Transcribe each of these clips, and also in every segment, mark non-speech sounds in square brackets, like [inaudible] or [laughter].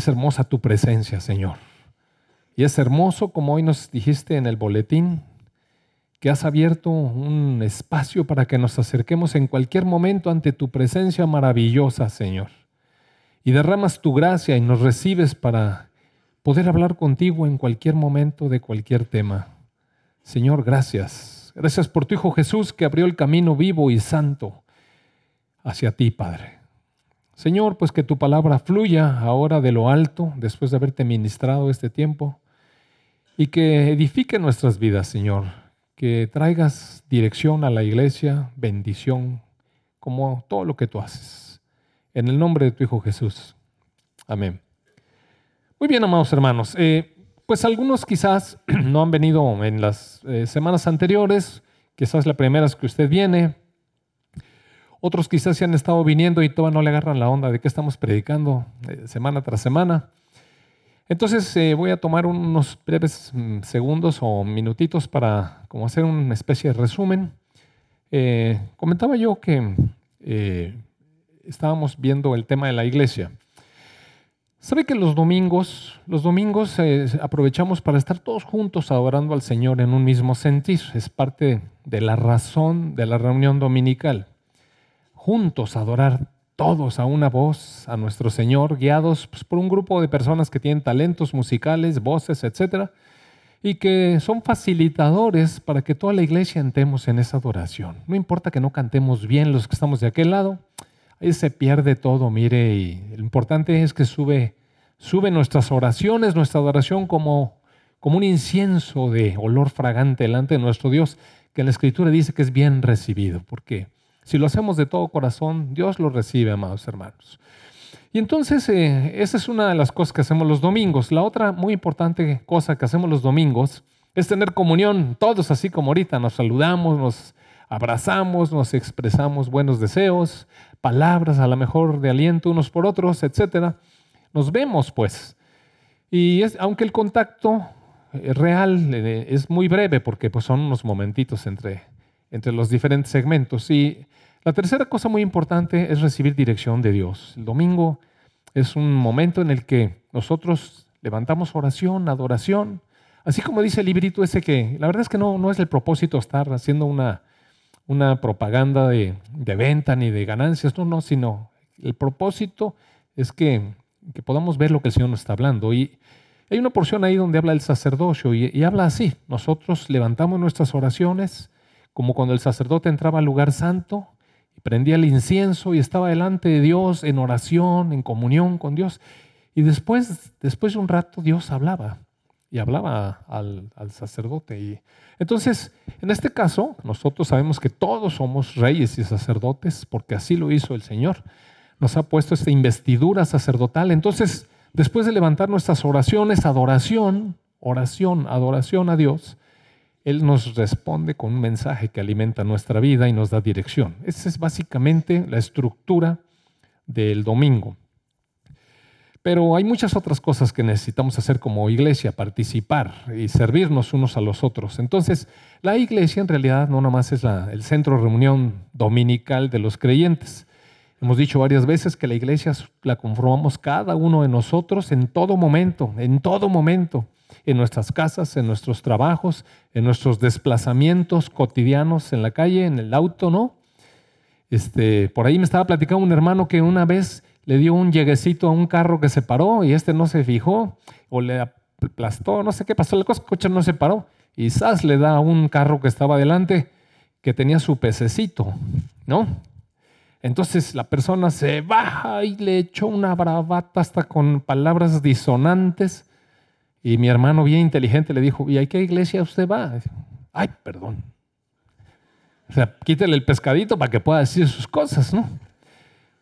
Es hermosa tu presencia, Señor. Y es hermoso, como hoy nos dijiste en el boletín, que has abierto un espacio para que nos acerquemos en cualquier momento ante tu presencia maravillosa, Señor. Y derramas tu gracia y nos recibes para poder hablar contigo en cualquier momento de cualquier tema. Señor, gracias. Gracias por tu Hijo Jesús que abrió el camino vivo y santo hacia ti, Padre. Señor, pues que tu palabra fluya ahora de lo alto, después de haberte ministrado este tiempo, y que edifique nuestras vidas, Señor, que traigas dirección a la iglesia, bendición, como todo lo que tú haces. En el nombre de tu Hijo Jesús. Amén. Muy bien, amados hermanos. Eh, pues algunos quizás [clears throat] no han venido en las eh, semanas anteriores, quizás la primera es que usted viene. Otros quizás se han estado viniendo y todavía no le agarran la onda de qué estamos predicando eh, semana tras semana. Entonces eh, voy a tomar unos breves mm, segundos o minutitos para como hacer una especie de resumen. Eh, comentaba yo que estábamos viendo el tema de la iglesia. ¿Sabe que los domingos, los domingos aprovechamos para estar todos juntos adorando al Señor en un mismo sentir? Es parte de la razón de la reunión dominical. Juntos adorar todos a una voz a nuestro Señor, guiados pues, por un grupo de personas que tienen talentos musicales, voces, etc. Y que son facilitadores para que toda la iglesia entremos en esa adoración. No importa que no cantemos bien los que estamos de aquel lado, ahí se pierde todo, mire, y lo importante es que sube, sube nuestras oraciones, nuestra adoración como, como un incienso de olor fragante delante de nuestro Dios, que la Escritura dice que es bien recibido. ¿Por qué? Si lo hacemos de todo corazón, Dios lo recibe, amados hermanos. Y entonces, eh, esa es una de las cosas que hacemos los domingos. La otra muy importante cosa que hacemos los domingos es tener comunión, todos así como ahorita, nos saludamos, nos abrazamos, nos expresamos buenos deseos, palabras a lo mejor de aliento unos por otros, etc. Nos vemos pues. Y es, aunque el contacto eh, real eh, es muy breve, porque pues, son unos momentitos entre, entre los diferentes segmentos. Y la tercera cosa muy importante es recibir dirección de Dios. El domingo es un momento en el que nosotros levantamos oración, adoración, así como dice el librito ese que la verdad es que no, no es el propósito estar haciendo una, una propaganda de, de, venta ni de ganancias, no, no, sino el propósito es que, que, podamos ver lo que el Señor nos está hablando. Y hay una porción ahí donde habla el sacerdocio y, y habla así, nosotros levantamos nuestras oraciones como cuando el sacerdote entraba al lugar santo prendía el incienso y estaba delante de Dios en oración, en comunión con Dios. Y después, después de un rato Dios hablaba y hablaba al, sacerdote. Y entonces, en este caso, nosotros sabemos que todos somos reyes y sacerdotes porque así lo hizo el Señor. Nos ha puesto esta investidura sacerdotal. Entonces, después de levantar nuestras oraciones, adoración, oración, adoración a Dios, él nos responde con un mensaje que alimenta nuestra vida y nos da dirección. Esa es básicamente la estructura del domingo. Pero hay muchas otras cosas que necesitamos hacer como iglesia, participar y servirnos unos a los otros. Entonces, la iglesia en realidad no nomás es el centro de reunión dominical de los creyentes. Hemos dicho varias veces que la iglesia la conformamos cada uno de nosotros en todo momento, en todo momento en nuestras casas, en nuestros trabajos, en nuestros desplazamientos cotidianos en la calle, en el auto, ¿no? Este, por ahí me estaba platicando un hermano que una vez le dio un lleguecito a un carro que se paró y este no se fijó o le aplastó, no sé qué pasó, el coche no se paró y Sas le da a un carro que estaba adelante que tenía su pececito, ¿no? Entonces la persona se baja y le echó una bravata hasta con palabras disonantes y mi hermano bien inteligente le dijo, ¿y a qué iglesia usted va? Ay, perdón. O sea, quítele el pescadito para que pueda decir sus cosas, ¿no?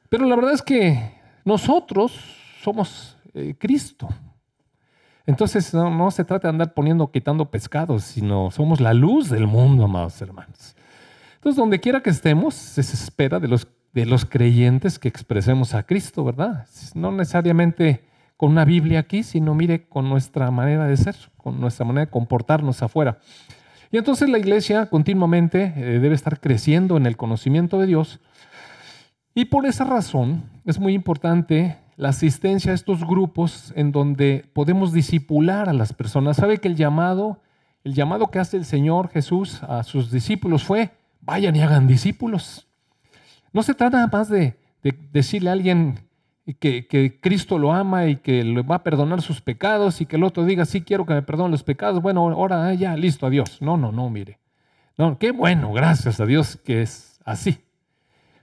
Pero la verdad es que nosotros somos eh, Cristo. Entonces no, se trata de andar poniendo, quitando pescados, sino somos la luz del mundo, amados hermanos. Entonces, donde quiera que estemos, se espera de los, de los creyentes que expresemos a Cristo, ¿verdad? No necesariamente con una Biblia aquí, sino mire con nuestra manera de ser, con nuestra manera de comportarnos afuera. Y entonces la iglesia continuamente eh, debe estar creciendo en el conocimiento de Dios. Y por esa razón es muy importante la asistencia a estos grupos en donde podemos disipular a las personas. ¿Sabe que el llamado, el llamado que hace el Señor Jesús a sus discípulos fue, vayan y hagan discípulos? No se trata más de, decirle a alguien que, Cristo lo ama y que le va a perdonar sus pecados y que el otro diga, sí quiero que me perdone los pecados, bueno, ahora ah, ya, listo, adiós. No, no, no, mire. No, qué bueno, gracias a Dios que es así.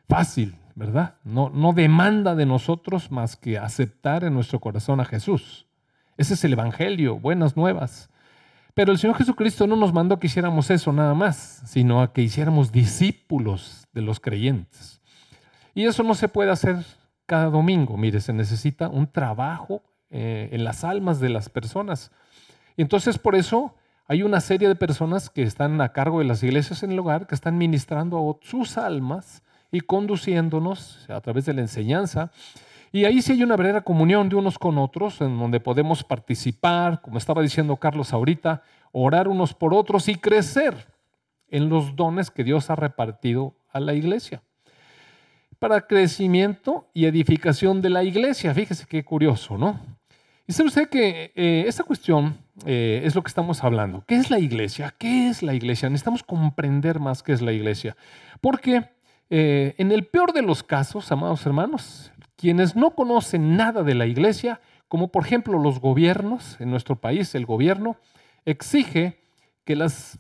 Fácil, ¿verdad? No, no demanda de nosotros más que aceptar en nuestro corazón a Jesús. Ese es el Evangelio, buenas nuevas. Pero el Señor Jesucristo no nos mandó que hiciéramos eso nada más, sino a que hiciéramos discípulos de los creyentes. Y eso no se puede hacer cada domingo. Mire, se necesita un trabajo eh, en las almas de las personas. Y entonces por eso hay una serie de personas que están a cargo de las iglesias en el hogar, que están ministrando a sus almas y conduciéndonos a través de la enseñanza. Y ahí sí hay una verdadera comunión de unos con otros, en donde podemos participar, como estaba diciendo Carlos ahorita, orar unos por otros y crecer en los dones que Dios ha repartido a la iglesia. Para crecimiento y edificación de la iglesia. Fíjese qué curioso, ¿no? Y sabe usted que eh, esta cuestión eh, es lo que estamos hablando. ¿Qué es la iglesia? ¿Qué es la iglesia? Necesitamos comprender más qué es la iglesia. Porque eh, en el peor de los casos, amados hermanos, quienes no conocen nada de la iglesia, como por ejemplo los gobiernos, en nuestro país el gobierno exige que las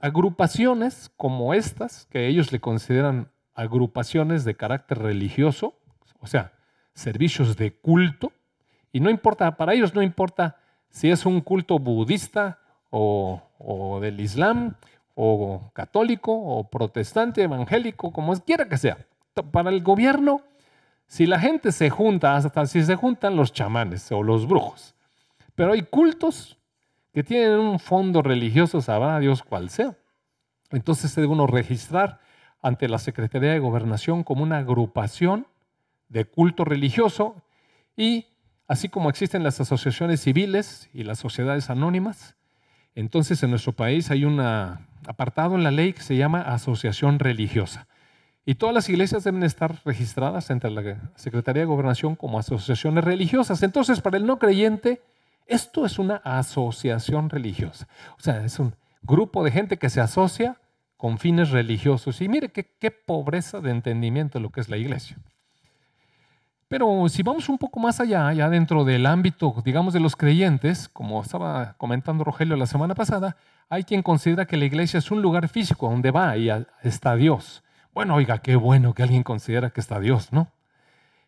agrupaciones como estas, que ellos le consideran agrupaciones de carácter religioso, o sea, servicios de culto, y no importa, para ellos no importa si es un culto budista o, del Islam o católico o protestante, evangélico, como quiera que sea. Para el gobierno, si la gente se junta, hasta si se juntan los chamanes o los brujos. Pero hay cultos que tienen un fondo religioso, sabrá Dios cuál sea. Entonces se debe uno registrar ante la Secretaría de Gobernación como una agrupación de culto religioso y así como existen las asociaciones civiles y las sociedades anónimas, entonces en nuestro país hay un apartado en la ley que se llama asociación religiosa. Y todas las iglesias deben estar registradas entre la Secretaría de Gobernación como asociaciones religiosas. Entonces, para el no creyente, esto es una asociación religiosa. O sea, es un grupo de gente que se asocia con fines religiosos. Y mire qué, qué pobreza de entendimiento lo que es la iglesia. Pero si vamos un poco más allá, ya dentro del ámbito, digamos, de los creyentes, como estaba comentando Rogelio la semana pasada, hay quien considera que la iglesia es un lugar físico donde va y está Dios. Bueno, oiga, qué bueno que alguien considera que está Dios, ¿no?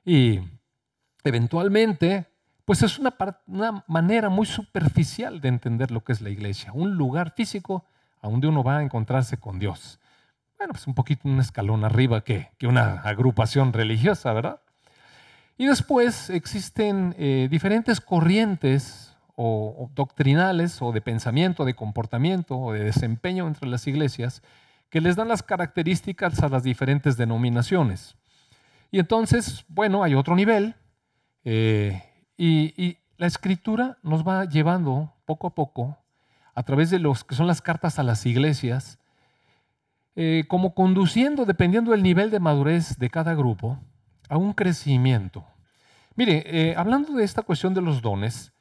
Y eventualmente, pues es una manera muy superficial de entender lo que es la iglesia, un lugar físico a donde uno va a encontrarse con Dios. Bueno, pues un poquito un escalón arriba que, que una agrupación religiosa, ¿verdad? Y después existen eh, diferentes corrientes o, doctrinales o de pensamiento, de comportamiento o de desempeño entre las iglesias que les dan las características a las diferentes denominaciones. Y entonces, bueno, hay otro nivel eh, y, la escritura nos va llevando poco a poco a través de los que son las cartas a las iglesias, eh, como conduciendo, dependiendo del nivel de madurez de cada grupo, a un crecimiento. Mire, eh, hablando de esta cuestión de los dones,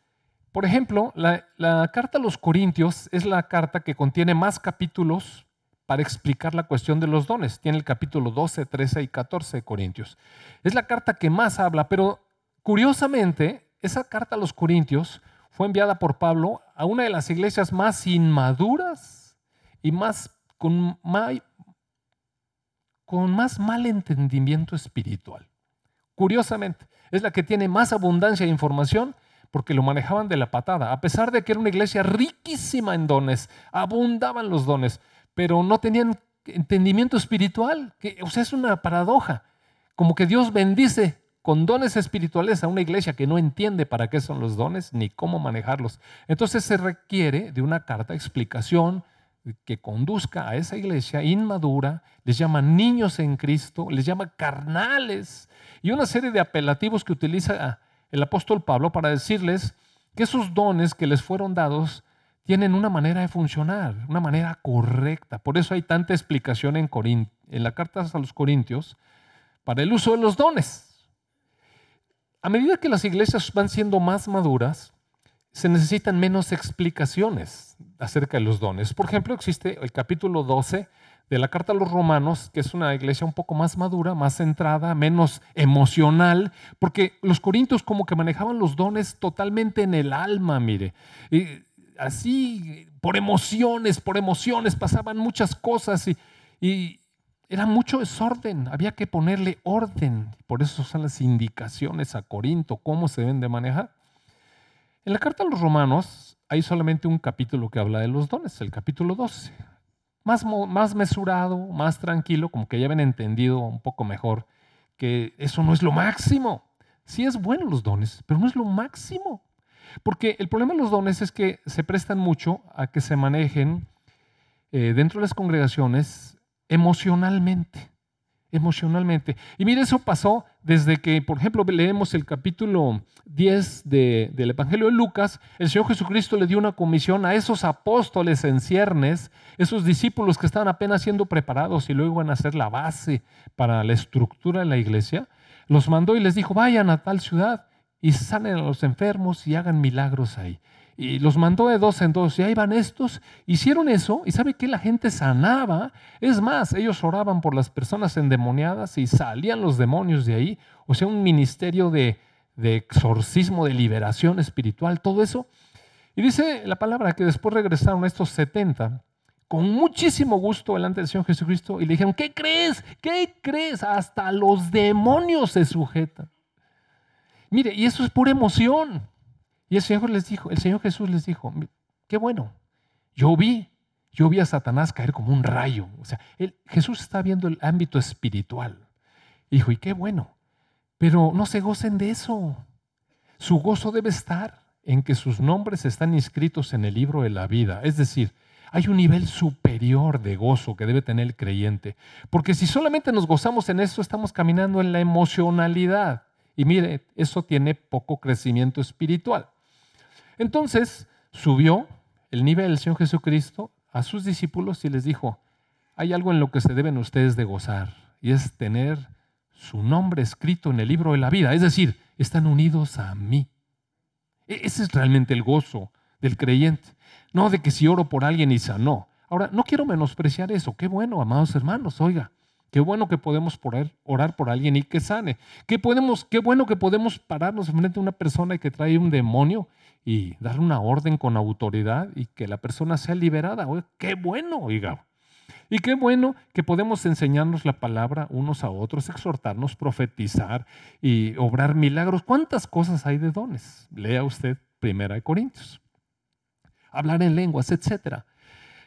por ejemplo, la, carta a los Corintios es la carta que contiene más capítulos para explicar la cuestión de los dones. Tiene el capítulo 12, 13 y 14 de Corintios. Es la carta que más habla, pero curiosamente, esa carta a los Corintios fue enviada por Pablo a una de las iglesias más inmaduras y más con, más mal entendimiento espiritual. Curiosamente, es la que tiene más abundancia de información porque lo manejaban de la patada. A pesar de que era una iglesia riquísima en dones, abundaban los dones, pero no tenían entendimiento espiritual. Que, o sea, es una paradoja. Como que Dios bendice con dones espirituales a una iglesia que no entiende para qué son los dones ni cómo manejarlos. Entonces se requiere de una carta explicación, que conduzca a esa iglesia inmadura, les llama niños en Cristo, les llama carnales y una serie de apelativos que utiliza el apóstol Pablo para decirles que esos dones que les fueron dados tienen una manera de funcionar, una manera correcta. Por eso hay tanta explicación en, en la carta a los Corintios para el uso de los dones. A medida que las iglesias van siendo más maduras, se necesitan menos explicaciones acerca de los dones. Por ejemplo, existe el capítulo 12 de la carta a los romanos, que es una iglesia un poco más madura, más centrada, menos emocional, porque los corintios como que manejaban los dones totalmente en el alma, mire. Y así, por emociones, por emociones, pasaban muchas cosas y, y era mucho desorden, había que ponerle orden. Por eso son las indicaciones a Corinto, cómo se deben de manejar. En la carta a los romanos hay solamente un capítulo que habla de los dones, el capítulo 12 más, más mesurado, más tranquilo, como que ya habían entendido un poco mejor que eso no es lo máximo. Sí es bueno los dones, pero no es lo máximo. Porque el problema de los dones es que se prestan mucho a que se manejen eh, dentro de las congregaciones emocionalmente emocionalmente. Y mire, eso pasó desde que, por ejemplo, leemos el capítulo 10 del Evangelio de Lucas, el Señor Jesucristo le dio una comisión a esos apóstoles en ciernes, esos discípulos que estaban apenas siendo preparados y luego iban a ser la base para la estructura de la iglesia, los mandó y les dijo, vayan a tal ciudad y salen a los enfermos y hagan milagros ahí y los mandó de dos en dos. Y ahí van estos, hicieron eso y sabe que la gente sanaba. Es más, ellos oraban por las personas endemoniadas y salían los demonios de ahí. O sea, un ministerio de, de exorcismo, de liberación espiritual, todo eso. Y dice la palabra que después regresaron estos 70 con muchísimo gusto delante del Señor Jesucristo y le dijeron, ¿qué crees? ¿Qué crees? Hasta los demonios se sujetan. Mire, y eso es pura emoción. Y el Señor les dijo, el Señor Jesús les dijo, qué bueno, yo vi, yo vi a Satanás caer como un rayo. O sea, Jesús está viendo el ámbito espiritual. dijo, y qué bueno, pero no se gocen de eso. Su gozo debe estar en que sus nombres están inscritos en el libro de la vida. Es decir, hay un nivel superior de gozo que debe tener el creyente. Porque si solamente nos gozamos en eso, estamos caminando en la emocionalidad. Y mire, eso tiene poco crecimiento espiritual. Entonces subió el nivel del Señor Jesucristo a sus discípulos y les dijo, hay algo en lo que se deben ustedes de gozar y es tener su nombre escrito en el libro de la vida, es decir, están unidos a mí. E-, ese es realmente el gozo del creyente, no de que si oro por alguien y sanó. Ahora, no quiero menospreciar eso, qué bueno, amados hermanos, oiga, Qué bueno que podemos orar por alguien y que sane. Qué, podemos, qué bueno que podemos pararnos frente a una persona que trae un demonio y dar una orden con autoridad y que la persona sea liberada. qué bueno, oiga. Y qué bueno que podemos enseñarnos la palabra unos a otros, exhortarnos, profetizar y obrar milagros. ¿Cuántas cosas hay de dones? Lea usted Primera de Corintios. Hablar en lenguas, etcétera.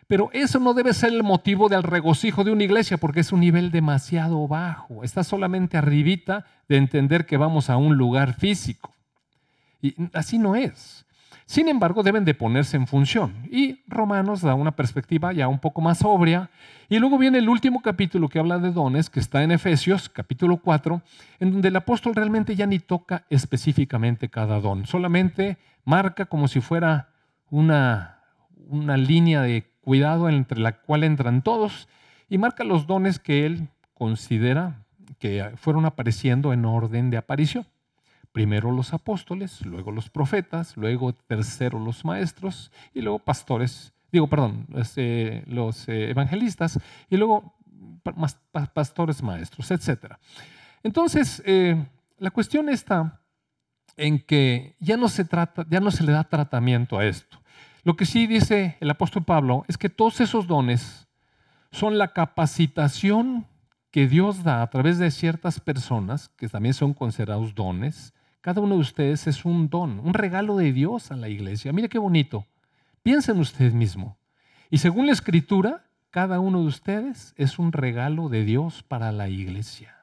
Pero eso no debe ser el motivo del regocijo de una iglesia porque es un nivel demasiado bajo. Está solamente arribita de entender que vamos a un lugar físico. Y así no es. Sin embargo, deben de ponerse en función. Y Romanos da una perspectiva ya un poco más sobria. Y luego viene el último capítulo que habla de dones, que está en Efesios, capítulo 4, en donde el apóstol realmente ya ni toca específicamente cada don. Solamente marca como si fuera una, una línea de cuidado entre la cual entran todos y marca los dones que él considera que fueron apareciendo en orden de aparición. Primero los apóstoles, luego los profetas, luego tercero los maestros y luego pastores, digo, perdón, los eh, evangelistas y luego pastores maestros, etc. Entonces, eh, la cuestión está en que ya no se trata, ya no se le da tratamiento a esto. Lo que sí dice el apóstol Pablo es que todos esos dones son la capacitación que Dios da a través de ciertas personas, que también son considerados dones. Cada uno de ustedes es un don, un regalo de Dios a la iglesia. Mire qué bonito. Piensen ustedes mismo. Y según la escritura, cada uno de ustedes es un regalo de Dios para la iglesia.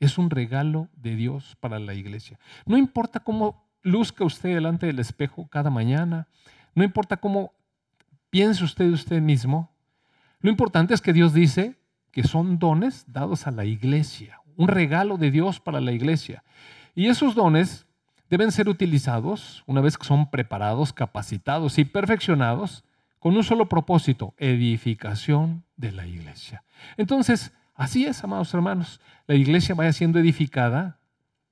Es un regalo de Dios para la iglesia. No importa cómo luzca usted delante del espejo cada mañana, no importa cómo piense usted usted mismo, lo importante es que Dios dice que son dones dados a la iglesia, un regalo de Dios para la iglesia. Y esos dones deben ser utilizados una vez que son preparados, capacitados y perfeccionados con un solo propósito, edificación de la iglesia. Entonces, así es, amados hermanos, la iglesia vaya siendo edificada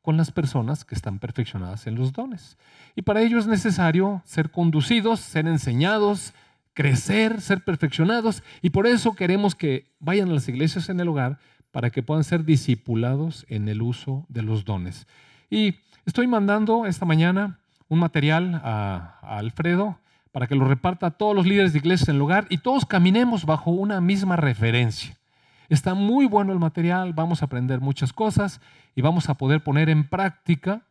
con las personas que están perfeccionadas en los dones. Y para ello es necesario ser conducidos, ser enseñados, crecer, ser perfeccionados. Y por eso queremos que vayan a las iglesias en el hogar para que puedan ser discipulados en el uso de los dones. Y estoy mandando esta mañana un material a, Alfredo para que lo reparta a todos los líderes de iglesias en el y todos caminemos bajo una misma referencia. Está muy bueno el material, vamos a aprender muchas cosas y vamos a poder poner en práctica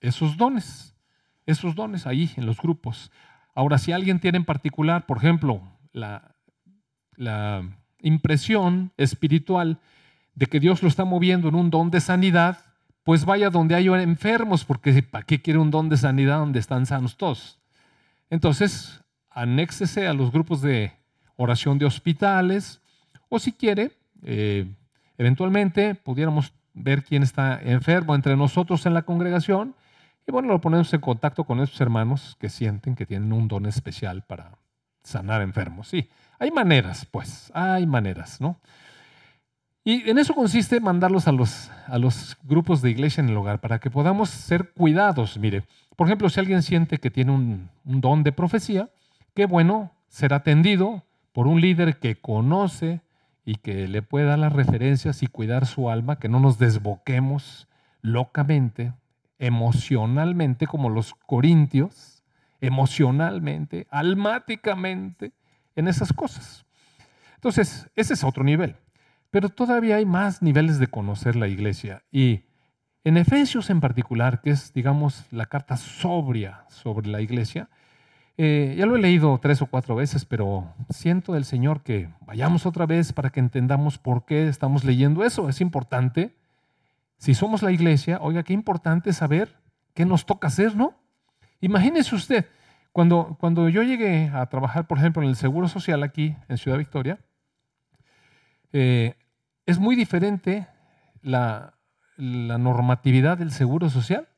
esos dones, esos dones ahí en los grupos. Ahora, si alguien tiene en particular, por ejemplo, la impresión espiritual de que Dios lo está moviendo en un don de sanidad, pues vaya donde hay enfermos, porque ¿para qué quiere un don de sanidad donde están sanos todos? Entonces, anéxese a los grupos de oración de hospitales, o si quiere, eh, eventualmente pudiéramos ver quién está enfermo entre nosotros en la congregación y bueno, lo ponemos en contacto con esos hermanos que sienten que tienen un don especial para sanar enfermos. Sí, hay maneras, pues, hay maneras, ¿no? Y en eso consiste mandarlos a los, a los grupos de iglesia en el hogar para que podamos ser cuidados. Mire, por ejemplo, si alguien siente que tiene un, don de profecía, qué bueno ser atendido por un líder que conoce y que le pueda dar las referencias y cuidar su alma, que no nos desboquemos locamente, emocionalmente, como los corintios, emocionalmente, almáticamente, en esas cosas. Entonces, ese es otro nivel. Pero todavía hay más niveles de conocer la iglesia. Y en Efesios en particular, que es, digamos, la carta sobria sobre la iglesia, eh, ya lo he leído tres o cuatro veces, pero siento del Señor que vayamos otra vez para que entendamos por qué estamos leyendo eso. Es importante. Si somos la iglesia, oiga, qué importante saber qué nos toca hacer, ¿no? Imagínese usted, cuando, cuando yo llegué a trabajar, por ejemplo, en el Seguro Social aquí en Ciudad Victoria, eh, es muy diferente la, normatividad del Seguro Social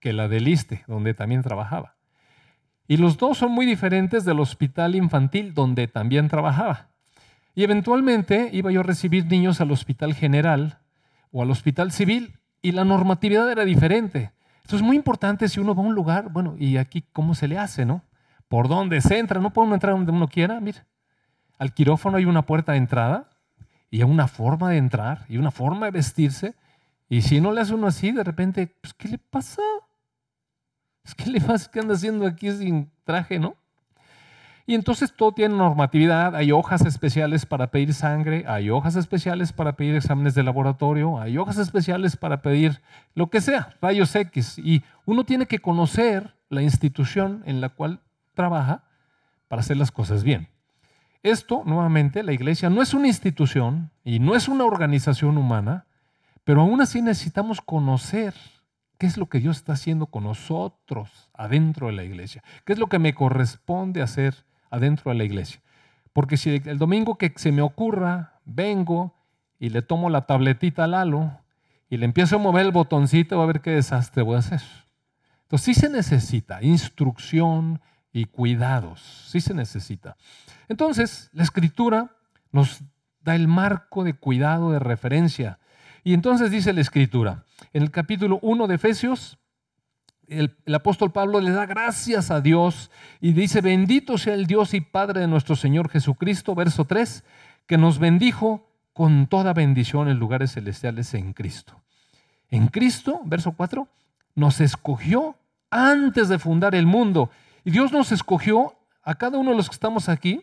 que la del ISTE, donde también trabajaba. Y los dos son muy diferentes del hospital infantil donde también trabajaba. Y eventualmente iba yo a recibir niños al hospital general o al hospital civil y la normatividad era diferente. Esto es muy importante si uno va a un lugar, bueno, y aquí cómo se le hace, ¿no? ¿Por dónde se entra? No puede uno entrar donde uno quiera, mire. Al quirófano hay una puerta de entrada y una forma de entrar y una forma de vestirse. Y si no le hace uno así, de repente, pues, ¿qué le pasa? ¿Qué le pasa? ¿Qué anda haciendo aquí sin traje, no? Y entonces todo tiene normatividad, hay hojas especiales para pedir sangre, hay hojas especiales para pedir exámenes de laboratorio, hay hojas especiales para pedir lo que sea, rayos X. Y uno tiene que conocer la institución en la cual trabaja para hacer las cosas bien. Esto, nuevamente, la iglesia no es una institución y no es una organización humana, pero aún así necesitamos conocer ¿Qué es lo que Dios está haciendo con nosotros adentro de la iglesia? ¿Qué es lo que me corresponde hacer adentro de la iglesia? Porque si el domingo que se me ocurra, vengo y le tomo la tabletita al Lalo y le empiezo a mover el botoncito, va a ver qué desastre voy a hacer. Entonces sí se necesita instrucción y cuidados, sí se necesita. Entonces la escritura nos da el marco de cuidado, de referencia. Y entonces dice la escritura, en el capítulo 1 de Efesios, el, apóstol Pablo le da gracias a Dios y dice, bendito sea el Dios y Padre de nuestro Señor Jesucristo, verso 3, que nos bendijo con toda bendición en lugares celestiales en Cristo. En Cristo, verso 4, nos escogió antes de fundar el mundo. Y Dios nos escogió a cada uno de los que estamos aquí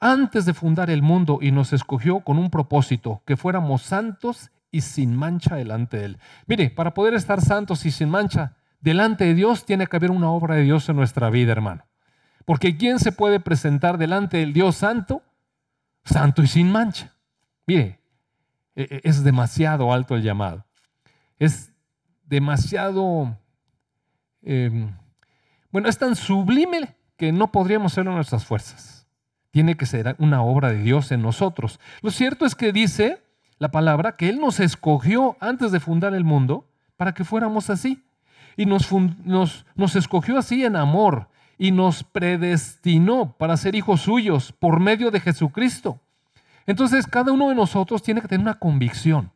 antes de fundar el mundo y nos escogió con un propósito, que fuéramos santos y sin mancha delante de Él. Mire, para poder estar santos y sin mancha delante de Dios, tiene que haber una obra de Dios en nuestra vida, hermano. Porque ¿quién se puede presentar delante del Dios santo? Santo y sin mancha. Mire, e, e, es demasiado alto el llamado. Es demasiado, em, bueno, es tan sublime que no podríamos hacerlo en nuestras fuerzas. Tiene que ser una obra de Dios en nosotros. Lo cierto es que dice la palabra, que Él nos escogió antes de fundar el mundo para que fuéramos así. Y nos, nos, nos escogió así en amor y nos predestinó para ser hijos suyos por medio de Jesucristo. Entonces cada uno de nosotros tiene que tener una convicción.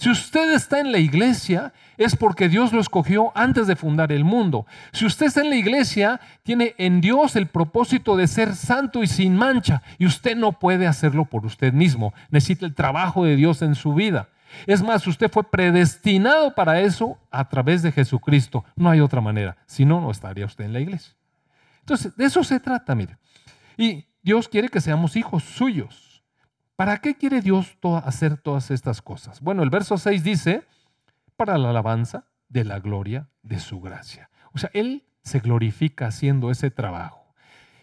Si usted está en la iglesia, es porque Dios lo escogió antes de fundar el mundo. Si usted está en la iglesia, tiene en Dios el propósito de ser santo y sin mancha. Y usted no puede hacerlo por usted mismo. Necesita el trabajo de Dios en su vida. Es más, usted fue predestinado para eso a través de Jesucristo. No hay otra manera. Si no, no estaría usted en la iglesia. Entonces, de eso se trata, mire. Y Dios quiere que seamos hijos suyos. ¿Para qué quiere Dios hacer todas estas cosas? Bueno, el verso 6 dice, para la alabanza de la gloria de su gracia. O sea, Él se glorifica haciendo ese trabajo.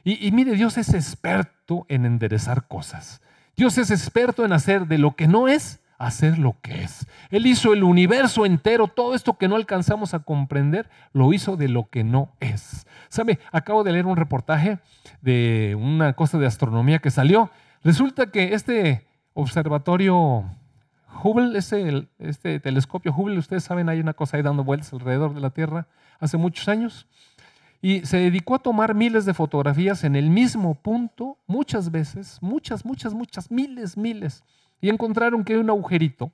Y, mire, Dios es experto en enderezar cosas. Dios es experto en hacer de lo que no es, hacer lo que es. Él hizo el universo entero, todo esto que no alcanzamos a comprender, lo hizo de lo que no es. ¿Sabe? Acabo de leer un reportaje de una cosa de astronomía que salió Resulta que este observatorio Hubble, este, telescopio Hubble, ustedes saben, hay una cosa ahí dando vueltas alrededor de la Tierra hace muchos años, y se dedicó a tomar miles de fotografías en el mismo punto, muchas veces, muchas, muchas, muchas, miles, miles, y encontraron que hay un agujerito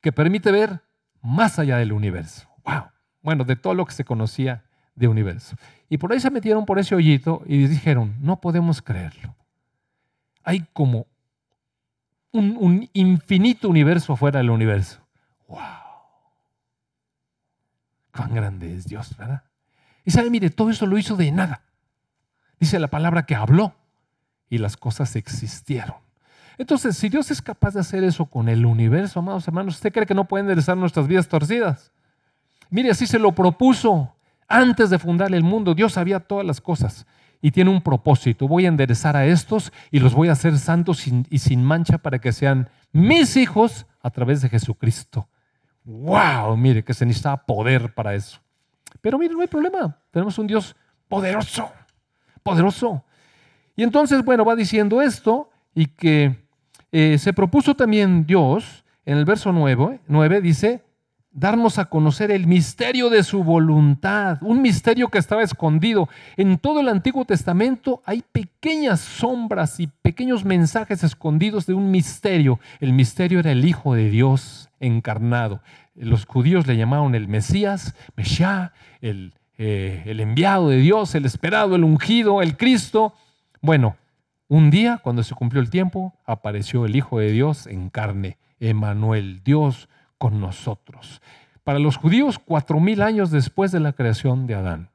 que permite ver más allá del universo. ¡Wow! Bueno, de todo lo que se conocía de universo. Y por ahí se metieron por ese hoyito y dijeron, no podemos creerlo hay como un, infinito universo afuera del universo. ¡Wow! ¡Cuán grande es Dios, verdad! Y sabe, mire, todo eso lo hizo de nada. Dice la palabra que habló y las cosas existieron. Entonces, si Dios es capaz de hacer eso con el universo, amados hermanos, ¿usted cree que no puede enderezar nuestras vidas torcidas? Mire, así se lo propuso antes de fundar el mundo. Dios sabía todas las cosas y tiene un propósito. Voy a enderezar a estos y los voy a hacer santos y sin mancha para que sean mis hijos a través de Jesucristo. ¡Wow! Mire que se necesita poder para eso. Pero mire, no hay problema. Tenemos un Dios poderoso, poderoso. Y entonces, bueno, va diciendo esto y que eh, se propuso también Dios, en el verso 9, 9 dice, darnos a conocer el misterio de su voluntad, un misterio que estaba escondido. En todo el Antiguo Testamento hay pequeñas sombras y pequeños mensajes escondidos de un misterio. El misterio era el Hijo de Dios encarnado. Los judíos le llamaron el Mesías, Meshá, el, eh, el enviado de Dios, el esperado, el ungido, el Cristo. Bueno, un día, cuando se cumplió el tiempo, apareció el Hijo de Dios en carne, Emanuel, Dios con nosotros. Para los judíos, cuatro mil años después de la creación de Adán.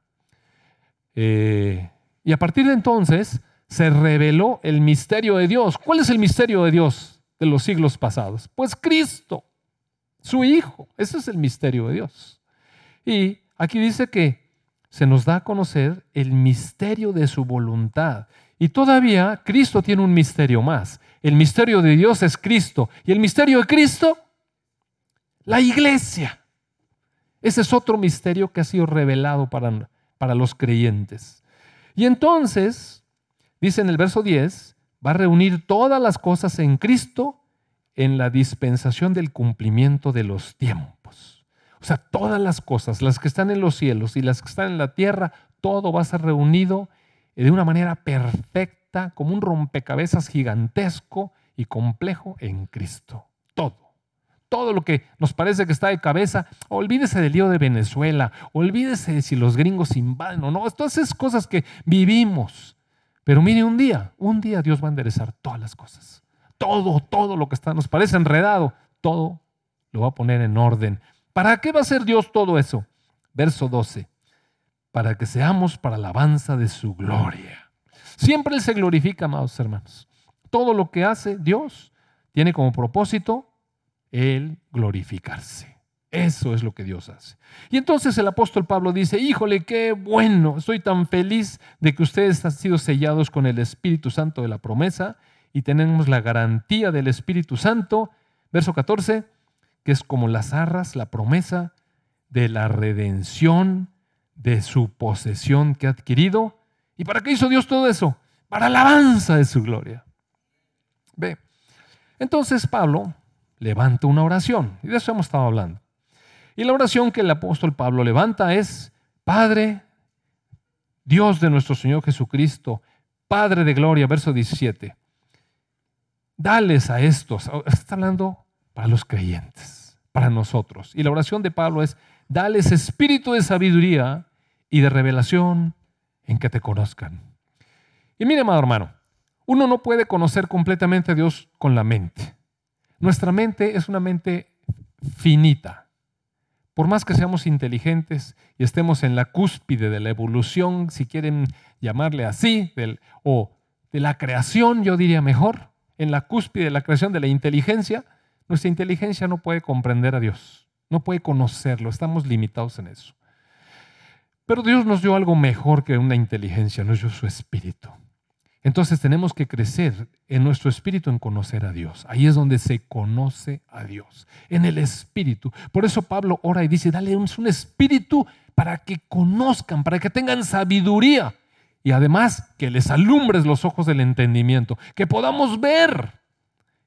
Eh, y a partir de entonces se reveló el misterio de Dios. ¿Cuál es el misterio de Dios de los siglos pasados? Pues Cristo, su Hijo. Ese es el misterio de Dios. Y aquí dice que se nos da a conocer el misterio de su voluntad. Y todavía Cristo tiene un misterio más. El misterio de Dios es Cristo. Y el misterio de Cristo la iglesia. Ese es otro misterio que ha sido revelado para, para los creyentes. Y entonces, dice en el verso 10, va a reunir todas las cosas en Cristo en la dispensación del cumplimiento de los tiempos. O sea, todas las cosas, las que están en los cielos y las que están en la tierra, todo va a ser reunido de una manera perfecta, como un rompecabezas gigantesco y complejo en Cristo. Todo todo lo que nos parece que está de cabeza, olvídese del lío de Venezuela, olvídese de si los gringos invaden o no, todas esas cosas que vivimos. Pero mire, un día, un día Dios va a enderezar todas las cosas. Todo, todo lo que está, nos parece enredado, todo lo va a poner en orden. ¿Para qué va a hacer Dios todo eso? Verso 12. Para que seamos para alabanza de su gloria. Siempre Él se glorifica, amados hermanos. Todo lo que hace Dios tiene como propósito el glorificarse. Eso es lo que Dios hace. Y entonces el apóstol Pablo dice, híjole, qué bueno, estoy tan feliz de que ustedes han sido sellados con el Espíritu Santo de la promesa y tenemos la garantía del Espíritu Santo. Verso 14, que es como las arras, la promesa de la redención de su posesión que ha adquirido. ¿Y para qué hizo Dios todo eso? Para alabanza de su gloria. Ve. Entonces Pablo levanta una oración. Y de eso hemos estado hablando. Y la oración que el apóstol Pablo levanta es, Padre, Dios de nuestro Señor Jesucristo, Padre de gloria, verso 17. Dales a estos, está hablando para los creyentes, para nosotros. Y la oración de Pablo es, dales espíritu de sabiduría y de revelación en que te conozcan. Y mire, amado hermano, uno no puede conocer completamente a Dios con la mente. Nuestra mente es una mente finita. Por más que seamos inteligentes y estemos en la cúspide de la evolución, si quieren llamarle así, o de la creación, yo diría mejor, en la cúspide de la creación de la inteligencia, nuestra inteligencia no puede comprender a Dios, no puede conocerlo, estamos limitados en eso. Pero Dios nos dio algo mejor que una inteligencia, nos dio su espíritu. Entonces tenemos que crecer en nuestro espíritu en conocer a Dios. Ahí es donde se conoce a Dios, en el espíritu. Por eso Pablo ora y dice, dale un, espíritu para que conozcan, para que tengan sabiduría y además que les alumbres los ojos del entendimiento, que podamos ver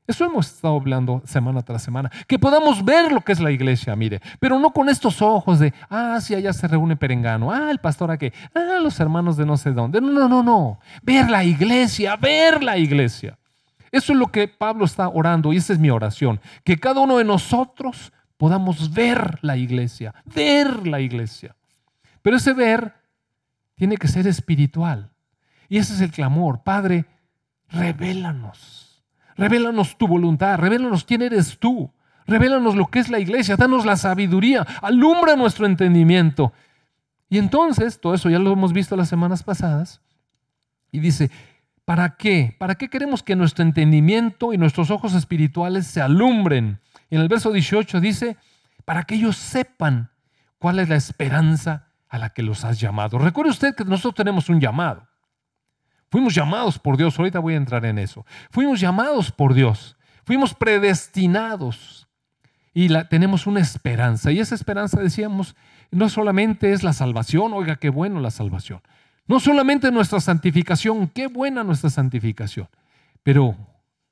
eso hemos estado hablando semana tras semana. Que podamos ver lo que es la iglesia, mire. Pero no con estos ojos de, ah, sí, allá se reúne Perengano. Ah, el pastor aquí. Ah, los hermanos de no sé dónde. No, no, no, no. Ver la iglesia, ver la iglesia. Eso es lo que Pablo está orando y esa es mi oración. Que cada uno de nosotros podamos ver la iglesia, ver la iglesia. Pero ese ver tiene que ser espiritual. Y ese es el clamor. Padre, revélanos Revélanos tu voluntad, revélanos quién eres tú, revélanos lo que es la iglesia, danos la sabiduría, alumbra nuestro entendimiento. Y entonces, todo eso ya lo hemos visto las semanas pasadas, y dice, ¿para qué? ¿Para qué queremos que nuestro entendimiento y nuestros ojos espirituales se alumbren? En el verso 18 dice, para que ellos sepan cuál es la esperanza a la que los has llamado. Recuerde usted que nosotros tenemos un llamado. Fuimos llamados por Dios, ahorita voy a entrar en eso. Fuimos llamados por Dios, fuimos predestinados y la, tenemos una esperanza. Y esa esperanza, decíamos, no solamente es la salvación, oiga, qué bueno la salvación. No solamente nuestra santificación, qué buena nuestra santificación, pero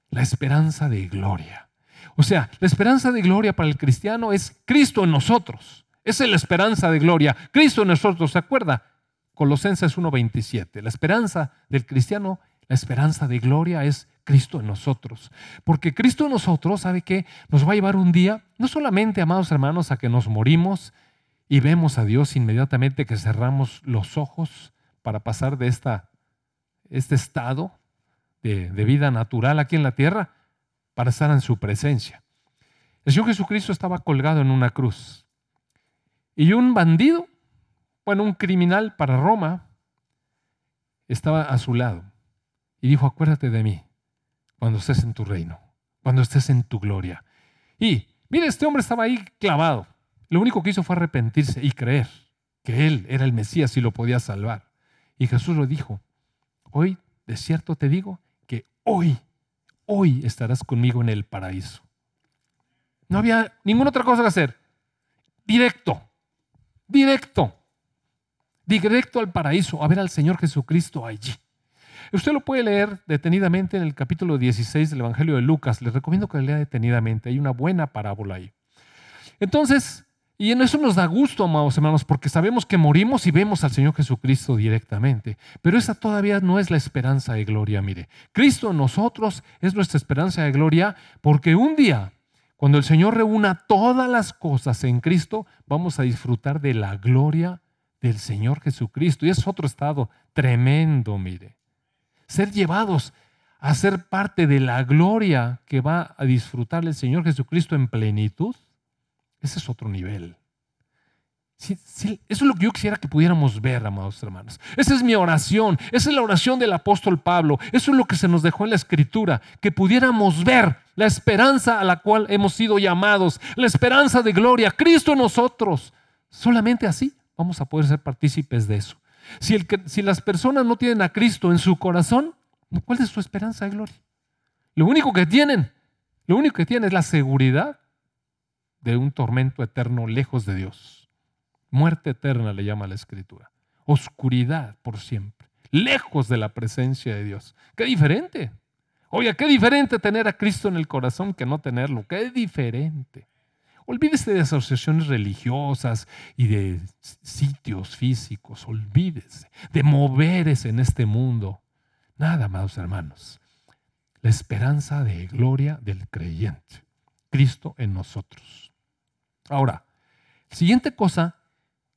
la esperanza de gloria. O sea, la esperanza de gloria para el cristiano es Cristo en nosotros. Esa es la esperanza de gloria. Cristo en nosotros, ¿se acuerda? Colosenses 1:27. La esperanza del cristiano, la esperanza de gloria es Cristo en nosotros. Porque Cristo en nosotros, ¿sabe qué? Nos va a llevar un día, no solamente, amados hermanos, a que nos morimos y vemos a Dios inmediatamente que cerramos los ojos para pasar de esta, este estado de, de vida natural aquí en la tierra para estar en su presencia. El Señor Jesucristo estaba colgado en una cruz. Y un bandido bueno, un criminal para Roma estaba a su lado y dijo, acuérdate de mí cuando estés en tu reino, cuando estés en tu gloria. Y mire, este hombre estaba ahí clavado. Lo único que hizo fue arrepentirse y creer que él era el Mesías y lo podía salvar. Y Jesús lo dijo, hoy de cierto te digo que hoy, hoy estarás conmigo en el paraíso. No había ninguna otra cosa que hacer. Directo, directo directo al paraíso, a ver al Señor Jesucristo allí. Usted lo puede leer detenidamente en el capítulo 16 del Evangelio de Lucas. Les recomiendo que lo lea detenidamente. Hay una buena parábola ahí. Entonces, y en eso nos da gusto, amados hermanos, porque sabemos que morimos y vemos al Señor Jesucristo directamente. Pero esa todavía no es la esperanza de gloria, mire. Cristo en nosotros es nuestra esperanza de gloria porque un día, cuando el Señor reúna todas las cosas en Cristo, vamos a disfrutar de la gloria del Señor Jesucristo. Y es otro estado tremendo, mire. Ser llevados a ser parte de la gloria que va a disfrutar el Señor Jesucristo en plenitud, ese es otro nivel. eso es lo que yo quisiera que pudiéramos ver, amados hermanos. Esa es mi oración, esa es la oración del apóstol Pablo, eso es lo que se nos dejó en la escritura, que pudiéramos ver la esperanza a la cual hemos sido llamados, la esperanza de gloria, Cristo en nosotros. Solamente así vamos a poder ser partícipes de eso. Si, el, si las personas no tienen a Cristo en su corazón, ¿cuál es su esperanza de gloria? Lo único que tienen, lo único que tienen es la seguridad de un tormento eterno lejos de Dios. Muerte eterna le llama la Escritura. Oscuridad por siempre, lejos de la presencia de Dios. Qué diferente. Oiga, qué diferente tener a Cristo en el corazón que no tenerlo. Qué diferente. Olvídese de asociaciones religiosas y de sitios físicos. Olvídese de moverse en este mundo. Nada, amados hermanos. La esperanza de gloria del creyente. Cristo en nosotros. Ahora, siguiente cosa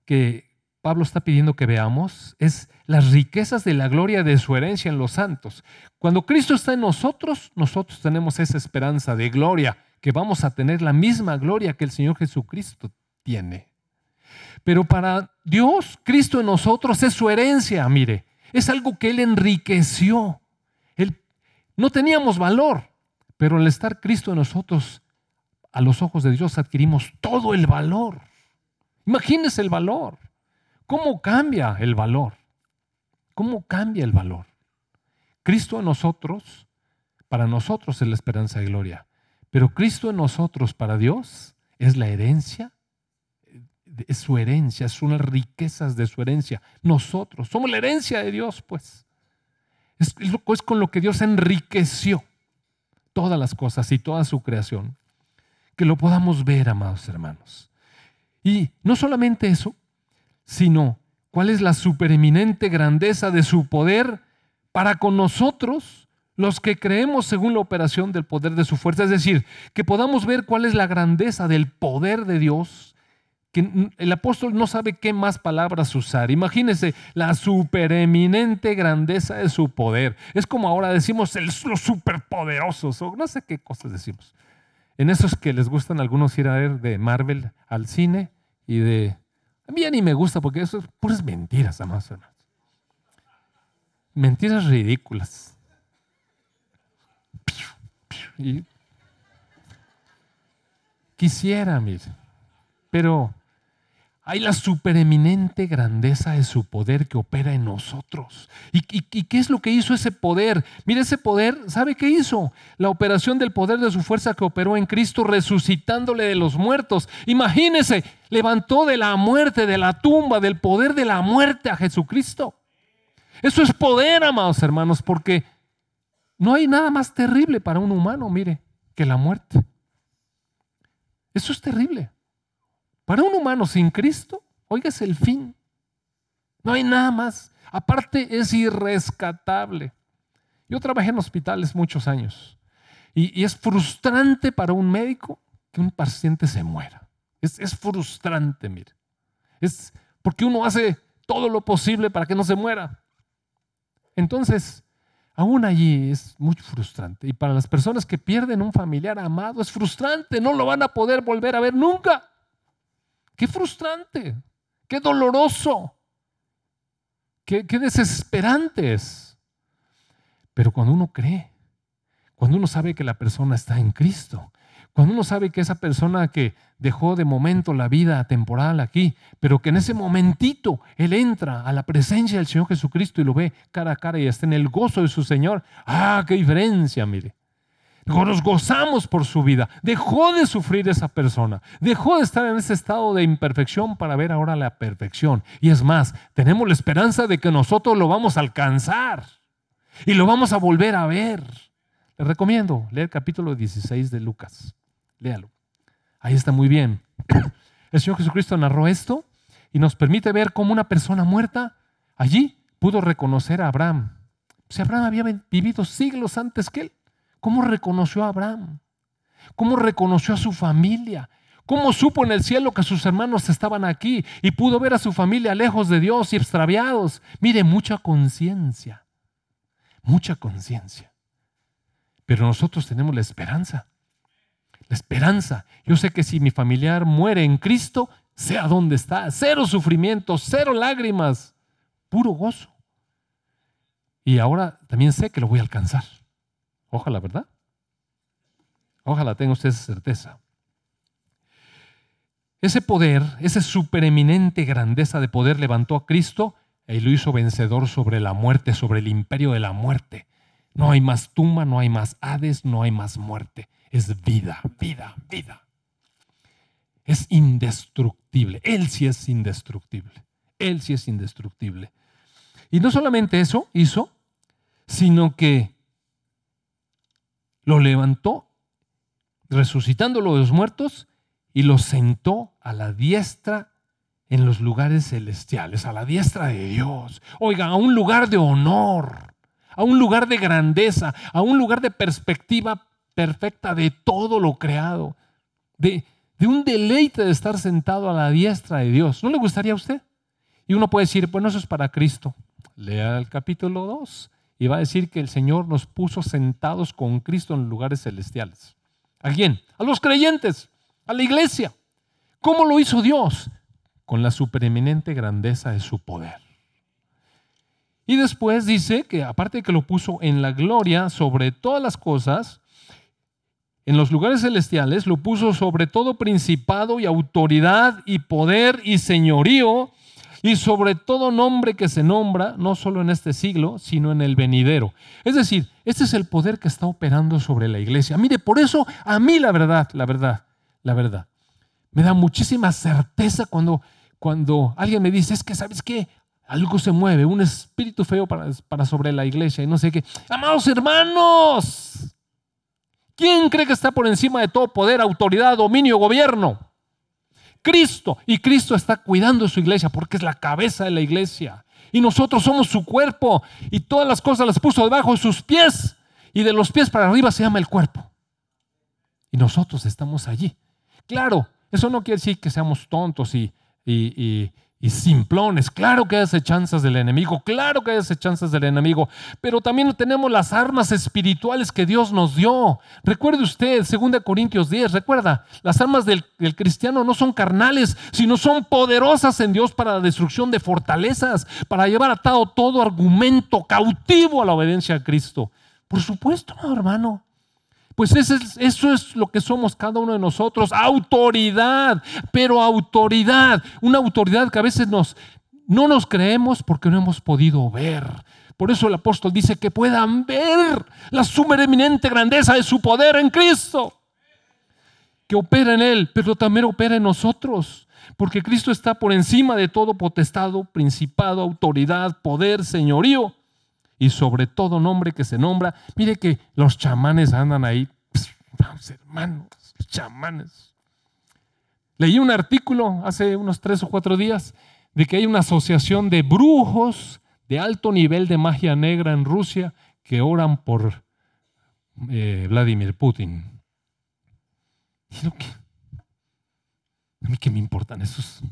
que Pablo está pidiendo que veamos es las riquezas de la gloria de su herencia en los santos. Cuando Cristo está en nosotros, nosotros tenemos esa esperanza de gloria, que vamos a tener la misma gloria que el Señor Jesucristo tiene. Pero para Dios, Cristo en nosotros es su herencia, mire, es algo que Él enriqueció. Él, no teníamos valor, pero al estar Cristo en nosotros, a los ojos de Dios adquirimos todo el valor. Imagínese el valor. ¿Cómo cambia el valor? ¿Cómo cambia el valor? Cristo en nosotros, para nosotros es la esperanza de gloria, pero Cristo en nosotros, para Dios, es la herencia, es su herencia, son las riquezas de su herencia. Nosotros somos la herencia de Dios, pues. Es, es con lo que Dios enriqueció todas las cosas y toda su creación. Que lo podamos ver, amados hermanos. Y no solamente eso, sino cuál es la supereminente grandeza de su poder para con nosotros, los que creemos según la operación del poder de su fuerza. Es decir, que podamos ver cuál es la grandeza del poder de Dios, que el apóstol no sabe qué más palabras usar. Imagínense la supereminente grandeza de su poder. Es como ahora decimos los superpoderosos, o no sé qué cosas decimos. En esos que les gustan algunos ir a ver de Marvel al cine y de a mí ya ni me gusta porque eso es puras mentiras, hermanos. Mentiras ridículas. Quisiera, mire, pero hay la supereminente grandeza de su poder que opera en nosotros. ¿Y, qué es lo que hizo ese poder? Mire, ese poder, ¿sabe qué hizo? La operación del poder de su fuerza que operó en Cristo resucitándole de los muertos. Imagínese, levantó de la muerte, de la tumba, del poder de la muerte a Jesucristo. Eso es poder, amados hermanos, porque no hay nada más terrible para un humano, mire, que la muerte. Eso es terrible. Para un humano sin Cristo, oiga, es el fin. No hay nada más. Aparte, es irrescatable. Yo trabajé en hospitales muchos años y, es frustrante para un médico que un paciente se muera. Es, es frustrante, mire. Es porque uno hace todo lo posible para que no se muera. Entonces, aún allí es muy frustrante. Y para las personas que pierden un familiar amado, es frustrante. No lo van a poder volver a ver nunca. Qué frustrante, qué doloroso, qué, qué desesperante es. Pero cuando uno cree, cuando uno sabe que la persona está en Cristo, cuando uno sabe que esa persona que dejó de momento la vida temporal aquí, pero que en ese momentito él entra a la presencia del Señor Jesucristo y lo ve cara a cara y está en el gozo de su Señor, ah, qué diferencia, mire. Nos gozamos por su vida. Dejó de sufrir esa persona. Dejó de estar en ese estado de imperfección para ver ahora la perfección. Y es más, tenemos la esperanza de que nosotros lo vamos a alcanzar. Y lo vamos a volver a ver. Les recomiendo leer el capítulo 16 de Lucas. Léalo. Ahí está muy bien. [coughs] El Señor Jesucristo narró esto y nos permite ver cómo una persona muerta allí pudo reconocer a Abraham. Si Abraham había vivido siglos antes que él. ¿Cómo reconoció a Abraham? ¿Cómo reconoció a su familia? ¿Cómo supo en el cielo que sus hermanos estaban aquí y pudo ver a su familia lejos de Dios y extraviados? Mire, mucha conciencia, mucha conciencia. Pero nosotros tenemos la esperanza, la esperanza. Yo sé que si mi familiar muere en Cristo, sea donde está, cero sufrimiento, cero lágrimas, puro gozo. Y ahora también sé que lo voy a alcanzar. Ojalá, ¿verdad? Ojalá tenga usted esa certeza. Ese poder, esa supereminente grandeza de poder levantó a Cristo y lo hizo vencedor sobre la muerte, sobre el imperio de la muerte. No hay más tumba, no hay más Hades, no hay más muerte. Es vida, vida, vida. Es indestructible. Él sí es indestructible. Él sí es indestructible. Y no solamente eso hizo, sino que lo levantó, resucitándolo de los muertos, y lo sentó a la diestra en los lugares celestiales, a la diestra de Dios. Oiga, a un lugar de honor, a un lugar de grandeza, a un lugar de perspectiva perfecta de todo lo creado. de, de un deleite de estar sentado a la diestra de Dios. ¿No le gustaría a usted? Y uno puede decir, bueno, eso es para Cristo. Lea el capítulo 2 y va a decir que el Señor nos puso sentados con Cristo en lugares celestiales. ¿A quién? A los creyentes, a la iglesia. ¿Cómo lo hizo Dios? Con la supereminente grandeza de su poder. Y después dice que aparte de que lo puso en la gloria sobre todas las cosas, en los lugares celestiales lo puso sobre todo principado y autoridad y poder y señorío y sobre todo nombre que se nombra, no solo en este siglo, sino en el venidero. Es decir, este es el poder que está operando sobre la iglesia. Mire, por eso a mí la verdad, la verdad, la verdad, me da muchísima certeza cuando, cuando alguien me dice, es que, ¿sabes qué? Algo se mueve, un espíritu feo para, para sobre la iglesia y no sé qué. Amados hermanos, ¿quién cree que está por encima de todo poder, autoridad, dominio, gobierno? Cristo. Y Cristo está cuidando su iglesia porque es la cabeza de la iglesia. Y nosotros somos su cuerpo. Y todas las cosas las puso debajo de sus pies. Y de los pies para arriba se llama el cuerpo. Y nosotros estamos allí. Claro, eso no quiere decir que seamos tontos y, y, y simplones. Claro que hay acechanzas del enemigo, claro que hay acechanzas del enemigo, pero también tenemos las armas espirituales que Dios nos dio. Recuerde usted, 2 Corintios 10, recuerda, las armas del, del, cristiano no son carnales, sino son poderosas en Dios para la destrucción de fortalezas, para llevar atado todo argumento cautivo a la obediencia a Cristo. Por supuesto, hermano. Pues eso es, lo que somos cada uno de nosotros, autoridad, pero autoridad, una autoridad que a veces nos, no nos creemos porque no hemos podido ver. Por eso el apóstol dice que puedan ver la supereminente grandeza de su poder en Cristo, que opera en Él, pero también opera en nosotros, porque Cristo está por encima de todo potestado, principado, autoridad, poder, señorío y sobre todo nombre que se nombra. Mire que los chamanes andan ahí, vamos hermanos, chamanes. Leí un artículo hace unos tres o cuatro días de que hay una asociación de brujos de alto nivel de magia negra en Rusia que oran por eh, Vladimir Putin. Y lo que, a mí qué me importan esos,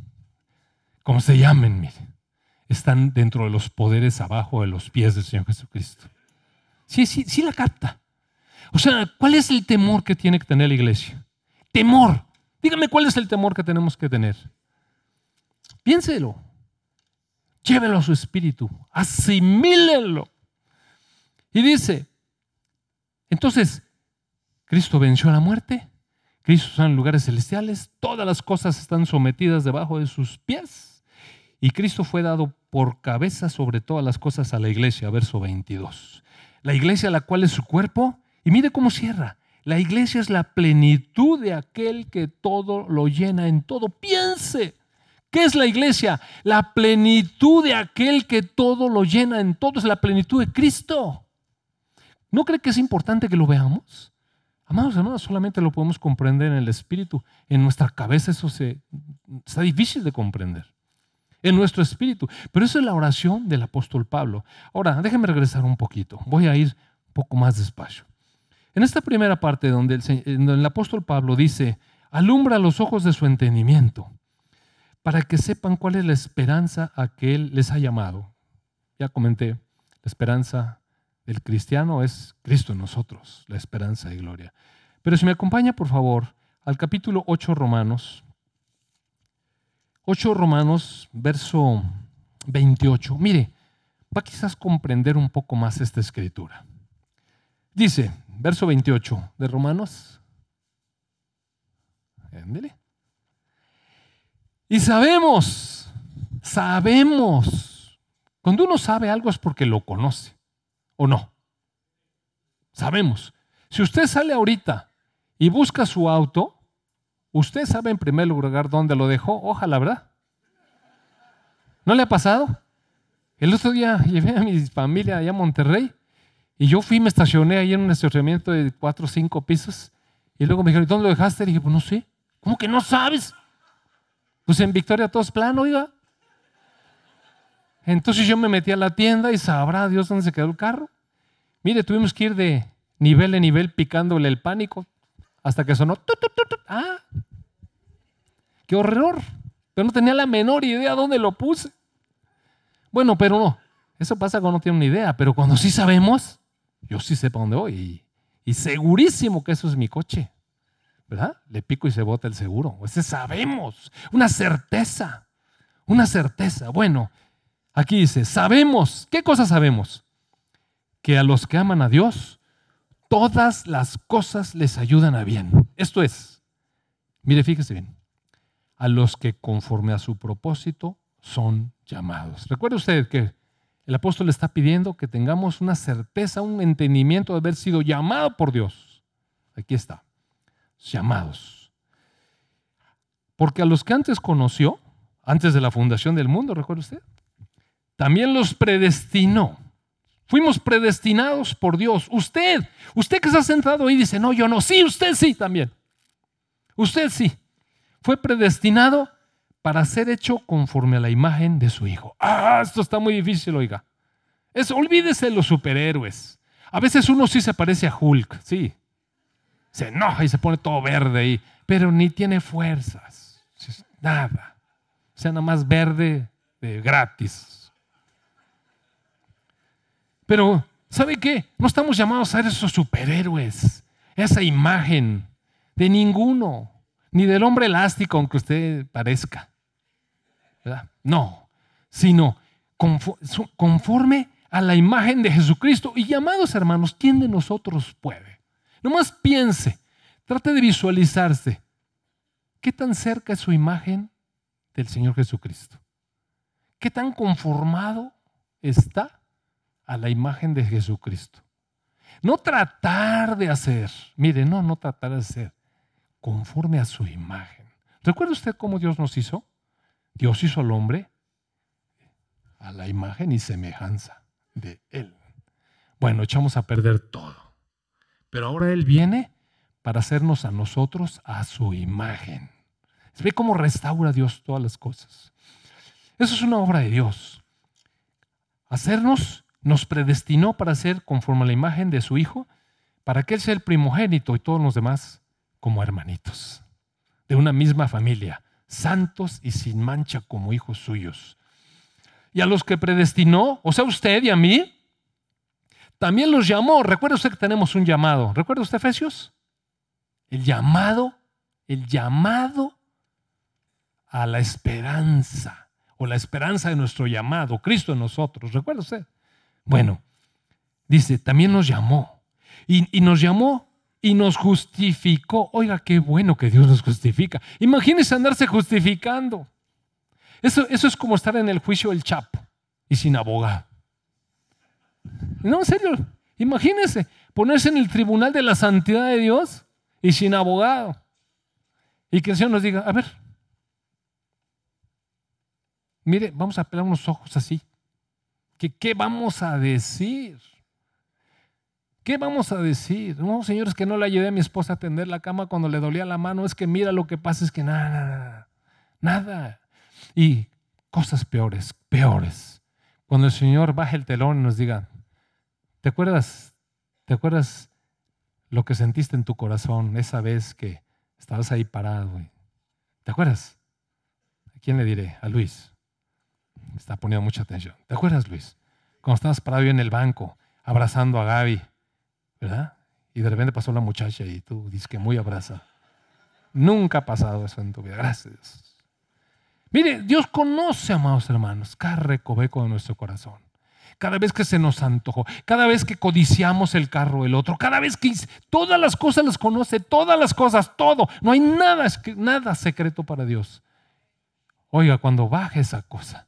cómo se llamen, mire están dentro de los poderes abajo de los pies del Señor Jesucristo. Sí, sí, sí la capta. O sea, ¿cuál es el temor que tiene que tener la iglesia? Temor. Dígame cuál es el temor que tenemos que tener. Piénselo. Llévelo a su espíritu. Asimílenlo. Y dice, entonces, Cristo venció a la muerte. Cristo está en lugares celestiales. Todas las cosas están sometidas debajo de sus pies. Y Cristo fue dado por cabeza sobre todas las cosas a la iglesia, verso 22. La iglesia, la cual es su cuerpo, y mire cómo cierra. La iglesia es la plenitud de aquel que todo lo llena en todo. Piense, ¿qué es la iglesia? La plenitud de aquel que todo lo llena en todo. Es la plenitud de Cristo. ¿No cree que es importante que lo veamos? Amados hermanos, solamente lo podemos comprender en el espíritu. En nuestra cabeza eso se, está difícil de comprender en nuestro espíritu. Pero eso es la oración del apóstol Pablo. Ahora, déjenme regresar un poquito. Voy a ir un poco más despacio. En esta primera parte donde el, el apóstol Pablo dice, alumbra los ojos de su entendimiento para que sepan cuál es la esperanza a que Él les ha llamado. Ya comenté, la esperanza del cristiano es Cristo en nosotros, la esperanza de gloria. Pero si me acompaña, por favor, al capítulo 8 Romanos, 8 Romanos, verso 28. Mire, va a quizás comprender un poco más esta escritura. Dice, verso 28 de Romanos. Y sabemos, sabemos. Cuando uno sabe algo es porque lo conoce, ¿o no? Sabemos. Si usted sale ahorita y busca su auto, Usted sabe en primer lugar dónde lo dejó, ojalá, ¿verdad? ¿No le ha pasado? El otro día [laughs] llevé a mi familia allá a Monterrey y yo fui, me estacioné ahí en un estacionamiento de cuatro o cinco pisos y luego me dijeron, ¿dónde lo dejaste? Y dije, pues no sé. ¿Cómo que no sabes? Pues en Victoria todo es plano, oiga. Entonces yo me metí a la tienda y sabrá Dios dónde se quedó el carro. Mire, tuvimos que ir de nivel en nivel picándole el pánico hasta que sonó. ah, qué horror. Pero no tenía la menor idea dónde lo puse. Bueno, pero no. Eso pasa cuando no tiene una idea. Pero cuando sí sabemos, yo sí sé para dónde voy. Y, segurísimo que eso es mi coche. ¿Verdad? Le pico y se bota el seguro. Ese sabemos. Una certeza. Una certeza. Bueno, aquí dice, sabemos. ¿Qué cosa sabemos? Que a los que aman a Dios, todas las cosas les ayudan a bien. Esto es, mire, fíjese bien, a los que conforme a su propósito son llamados. Recuerde usted que el apóstol está pidiendo que tengamos una certeza, un entendimiento de haber sido llamado por Dios. Aquí está, llamados. Porque a los que antes conoció, antes de la fundación del mundo, recuerde usted, también los predestinó Fuimos predestinados por Dios. Usted, usted que está sentado ahí dice, no, yo no. Sí, usted sí también. Usted sí. Fue predestinado para ser hecho conforme a la imagen de su Hijo. Ah, esto está muy difícil, oiga. Es, olvídese de los superhéroes. A veces uno sí se parece a Hulk, sí. Se enoja y se pone todo verde ahí, pero ni tiene fuerzas. Nada. O sea, nada más verde de gratis. Pero, ¿sabe qué? No estamos llamados a ser esos superhéroes, esa imagen de ninguno, ni del hombre elástico, aunque usted parezca. No, sino conforme a la imagen de Jesucristo. Y llamados hermanos, ¿quién de nosotros puede? Nomás piense, trate de visualizarse. ¿Qué tan cerca es su imagen del Señor Jesucristo? ¿Qué tan conformado está a la imagen de Jesucristo. No tratar de hacer, mire, no, no tratar de hacer, conforme a su imagen. ¿Recuerda usted cómo Dios nos hizo? Dios hizo al hombre a la imagen y semejanza de Él. Bueno, echamos a perder todo. Pero ahora Él viene para hacernos a nosotros a su imagen. ¿Ve cómo restaura Dios todas las cosas? Eso es una obra de Dios. Hacernos nos predestinó para ser conforme a la imagen de su Hijo, para que Él sea el primogénito y todos los demás como hermanitos, de una misma familia, santos y sin mancha como hijos suyos. Y a los que predestinó, o sea, usted y a mí, también los llamó. Recuerda usted que tenemos un llamado. ¿Recuerda usted Efesios? El llamado, el llamado a la esperanza, o la esperanza de nuestro llamado, Cristo en nosotros. ¿Recuerda usted? Bueno, dice, también nos llamó. Y, nos llamó y nos justificó. Oiga, qué bueno que Dios nos justifica. Imagínese andarse justificando. Eso, eso es como estar en el juicio del Chapo y sin abogado. No, en serio, imagínese ponerse en el tribunal de la santidad de Dios y sin abogado. Y que el Señor nos diga, a ver, mire, vamos a pelar unos ojos así. ¿Qué vamos a decir? ¿Qué vamos a decir? No, señores, que no le ayudé a mi esposa a tender la cama cuando le dolía la mano. Es que mira, lo que pasa es que nada, nada, nada. Y cosas peores, peores. Cuando el Señor baje el telón y nos diga, ¿te acuerdas? ¿Te acuerdas lo que sentiste en tu corazón esa vez que estabas ahí parado? ¿Te acuerdas? ¿A quién le diré? A Luis está poniendo mucha atención. ¿Te acuerdas, Luis? Cuando estabas parado en el banco, abrazando a Gaby, ¿verdad? Y de repente pasó la muchacha y tú dices que muy abraza. Nunca ha pasado eso en tu vida. Gracias. Mire, Dios conoce, amados hermanos, cada recoveco de nuestro corazón. Cada vez que se nos antojó, cada vez que codiciamos el carro del otro, cada vez que todas las cosas las conoce, todas las cosas, todo. No hay nada, nada secreto para Dios. Oiga, cuando baje esa cosa,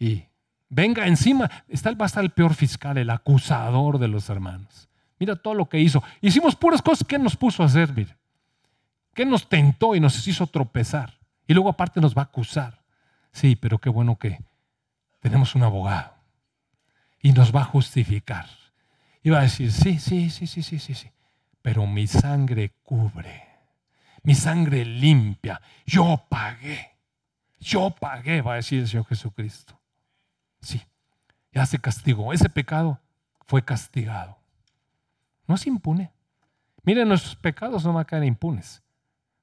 y venga encima, está, va a estar el peor fiscal, el acusador de los hermanos. Mira todo lo que hizo. Hicimos puras cosas que nos puso a hacer, mire. Que nos tentó y nos hizo tropezar. Y luego aparte nos va a acusar. Sí, pero qué bueno que tenemos un abogado. Y nos va a justificar. Y va a decir, sí, sí, sí, sí, sí, sí, sí. Pero mi sangre cubre. Mi sangre limpia. Yo pagué. Yo pagué, va a decir el Señor Jesucristo. Sí, ya se castigó. Ese pecado fue castigado. No es impune. Miren, nuestros pecados no van a caer impunes.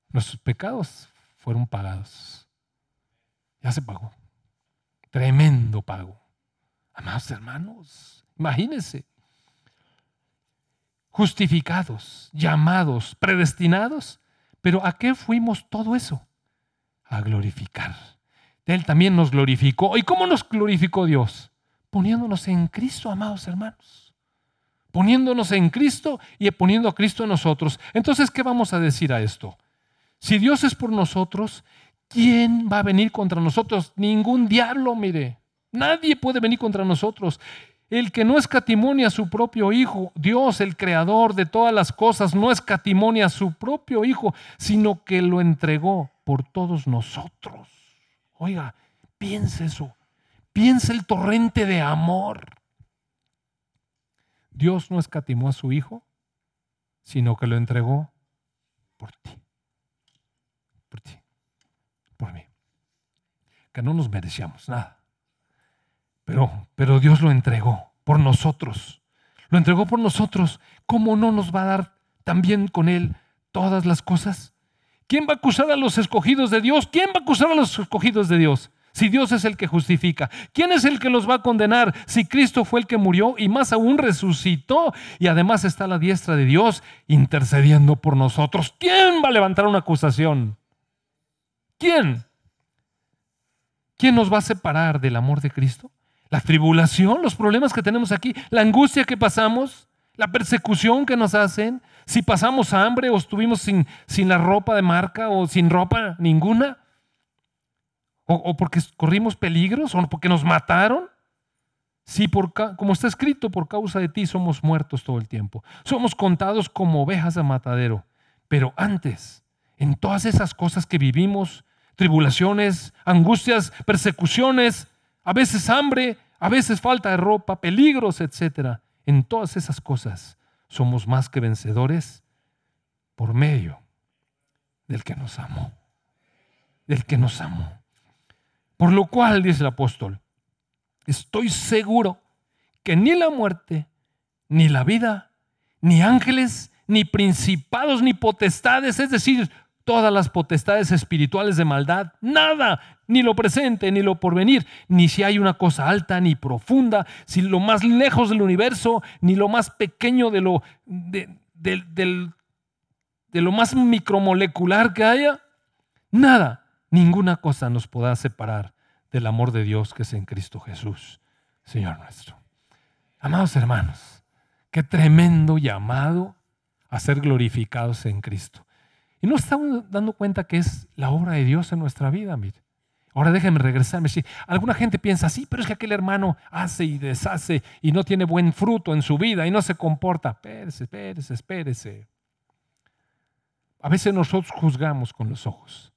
Nuestros pecados fueron pagados. Ya se pagó. Tremendo pago. Amados hermanos, imagínense. Justificados, llamados, predestinados. Pero ¿a qué fuimos todo eso? A glorificar. Él también nos glorificó. ¿Y cómo nos glorificó Dios? Poniéndonos en Cristo, amados hermanos. Poniéndonos en Cristo y poniendo a Cristo en nosotros. Entonces, ¿qué vamos a decir a esto? Si Dios es por nosotros, ¿quién va a venir contra nosotros? Ningún diablo, mire. Nadie puede venir contra nosotros. El que no escatimonia a su propio Hijo, Dios, el creador de todas las cosas, no escatimonia a su propio Hijo, sino que lo entregó por todos nosotros. Oiga, piense eso. Piense el torrente de amor. Dios no escatimó a su Hijo, sino que lo entregó por ti. Por ti. Por mí. Que no nos merecíamos nada pero, pero Dios lo entregó por nosotros. Lo entregó por nosotros. ¿Cómo no nos va a dar también con Él todas las cosas? ¿Quién va a acusar a los escogidos de Dios? ¿Quién va a acusar a los escogidos de Dios? Si Dios es el que justifica. ¿Quién es el que los va a condenar? Si Cristo fue el que murió y más aún resucitó y además está a la diestra de Dios intercediendo por nosotros. ¿Quién va a levantar una acusación? ¿Quién? ¿Quién nos va a separar del amor de Cristo? La tribulación, los problemas que tenemos aquí, la angustia que pasamos, la persecución que nos hacen, si pasamos hambre o estuvimos sin, sin la ropa de marca o sin ropa ninguna, o, porque corrimos peligros o porque nos mataron. Si por, como está escrito, por causa de ti somos muertos todo el tiempo. Somos contados como ovejas de matadero. Pero antes, en todas esas cosas que vivimos, tribulaciones, angustias, persecuciones, a veces hambre, a veces falta de ropa, peligros, etc. En todas esas cosas somos más que vencedores por medio del que nos amó. Del que nos amó. Por lo cual, dice el apóstol, estoy seguro que ni la muerte, ni la vida, ni ángeles, ni principados, ni potestades, es decir, todas las potestades espirituales de maldad, nada, ni lo presente, ni lo porvenir, ni si hay una cosa alta, ni profunda, si lo más lejos del universo, ni lo más pequeño de lo, de, de lo más micromolecular que haya, nada, ninguna cosa nos podrá separar del amor de Dios que es en Cristo Jesús, Señor nuestro. Amados hermanos, qué tremendo llamado a ser glorificados en Cristo. Y no estamos dando cuenta que es la obra de Dios en nuestra vida, mire. Ahora déjenme regresarme. alguna gente piensa, sí, pero es que aquel hermano hace y deshace y no tiene buen fruto en su vida y no se comporta. Espérese, espérese, espérese. A veces nosotros juzgamos con los ojos.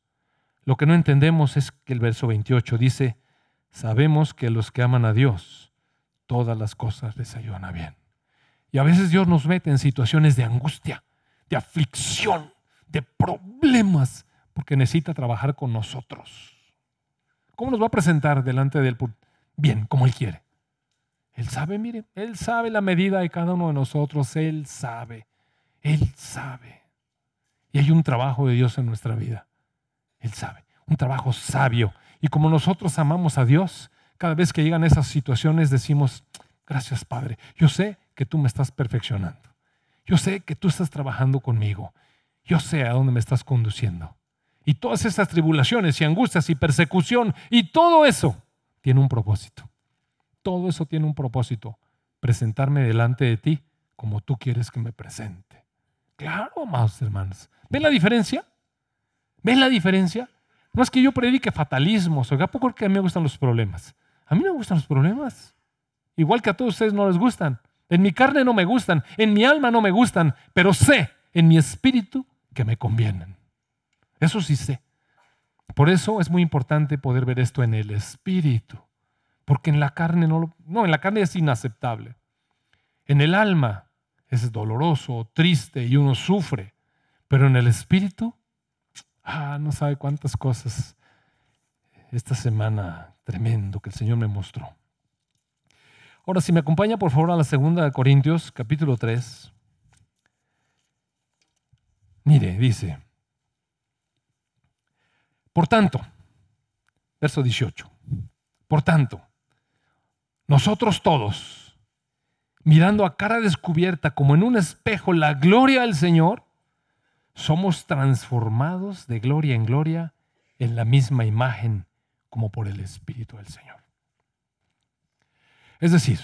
Lo que no entendemos es que el verso 28 dice, sabemos que los que aman a Dios, todas las cosas les ayudan a bien. Y a veces Dios nos mete en situaciones de angustia, de aflicción de problemas porque necesita trabajar con nosotros. ¿Cómo nos va a presentar delante del Bien, como Él quiere. Él sabe, mire, Él sabe la medida de cada uno de nosotros, Él sabe, Él sabe. Y hay un trabajo de Dios en nuestra vida. Él sabe, un trabajo sabio. Y como nosotros amamos a Dios, cada vez que llegan esas situaciones decimos, gracias Padre, yo sé que tú me estás perfeccionando. Yo sé que tú estás trabajando conmigo yo sé a dónde me estás conduciendo. Y todas esas tribulaciones y angustias y persecución y todo eso tiene un propósito. Todo eso tiene un propósito. Presentarme delante de ti como tú quieres que me presente. Claro, amados hermanos. ¿Ven la diferencia? ¿Ven la diferencia? No es que yo predique fatalismos, oiga, poco que a mí me gustan los problemas. A mí me gustan los problemas. Igual que a todos ustedes no les gustan. En mi carne no me gustan, en mi alma no me gustan, pero sé en mi espíritu que me convienen. Eso sí sé. Por eso es muy importante poder ver esto en el espíritu, porque en la carne no, no, en la carne es inaceptable. En el alma es doloroso, triste y uno sufre, pero en el espíritu, ah, no sabe cuántas cosas esta semana tremendo que el Señor me mostró. Ahora, si me acompaña por favor a la segunda de Corintios, capítulo 3. Mire, dice, por tanto, verso 18, por tanto, nosotros todos, mirando a cara descubierta como en un espejo la gloria del Señor, somos transformados de gloria en gloria en la misma imagen como por el Espíritu del Señor. Es decir,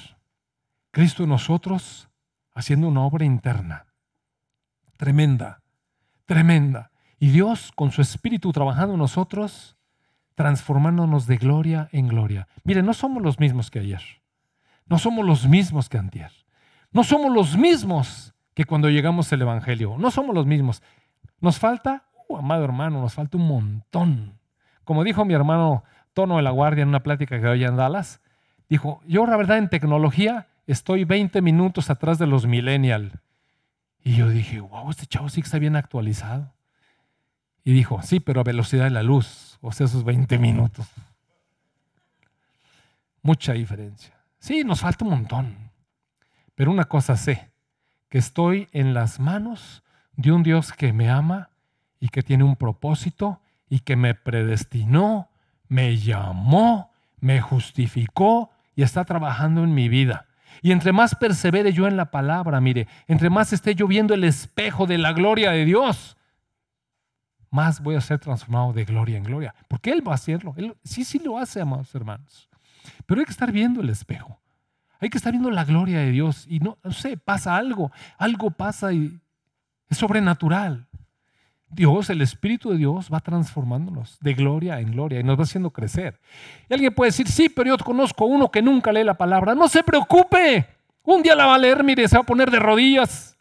Cristo en nosotros haciendo una obra interna tremenda, tremenda. Y Dios con su Espíritu trabajando en nosotros, transformándonos de gloria en gloria. Mire, no somos los mismos que ayer. No somos los mismos que antier. No somos los mismos que cuando llegamos al Evangelio. No somos los mismos. Nos falta, uh, amado hermano, nos falta un montón. Como dijo mi hermano Tono de la Guardia en una plática que hoy en Dallas, dijo, yo la verdad en tecnología estoy 20 minutos atrás de los millennials. Y yo dije, wow, este chavo sí que está bien actualizado. Y dijo, sí, pero a velocidad de la luz, o sea, esos 20 minutos. Mucha diferencia. Sí, nos falta un montón. Pero una cosa sé, que estoy en las manos de un Dios que me ama y que tiene un propósito y que me predestinó, me llamó, me justificó y está trabajando en mi vida. Y entre más persevere yo en la palabra, mire, entre más esté yo viendo el espejo de la gloria de Dios, más voy a ser transformado de gloria en gloria. Porque Él va a hacerlo. Él, sí, sí lo hace, amados hermanos. Pero hay que estar viendo el espejo. Hay que estar viendo la gloria de Dios. Y no, no sé, pasa algo. Algo pasa y es sobrenatural. Dios, el Espíritu de Dios va transformándonos de gloria en gloria y nos va haciendo crecer. Y alguien puede decir, sí, pero yo conozco uno que nunca lee la palabra. No se preocupe, un día la va a leer, mire, se va a poner de rodillas.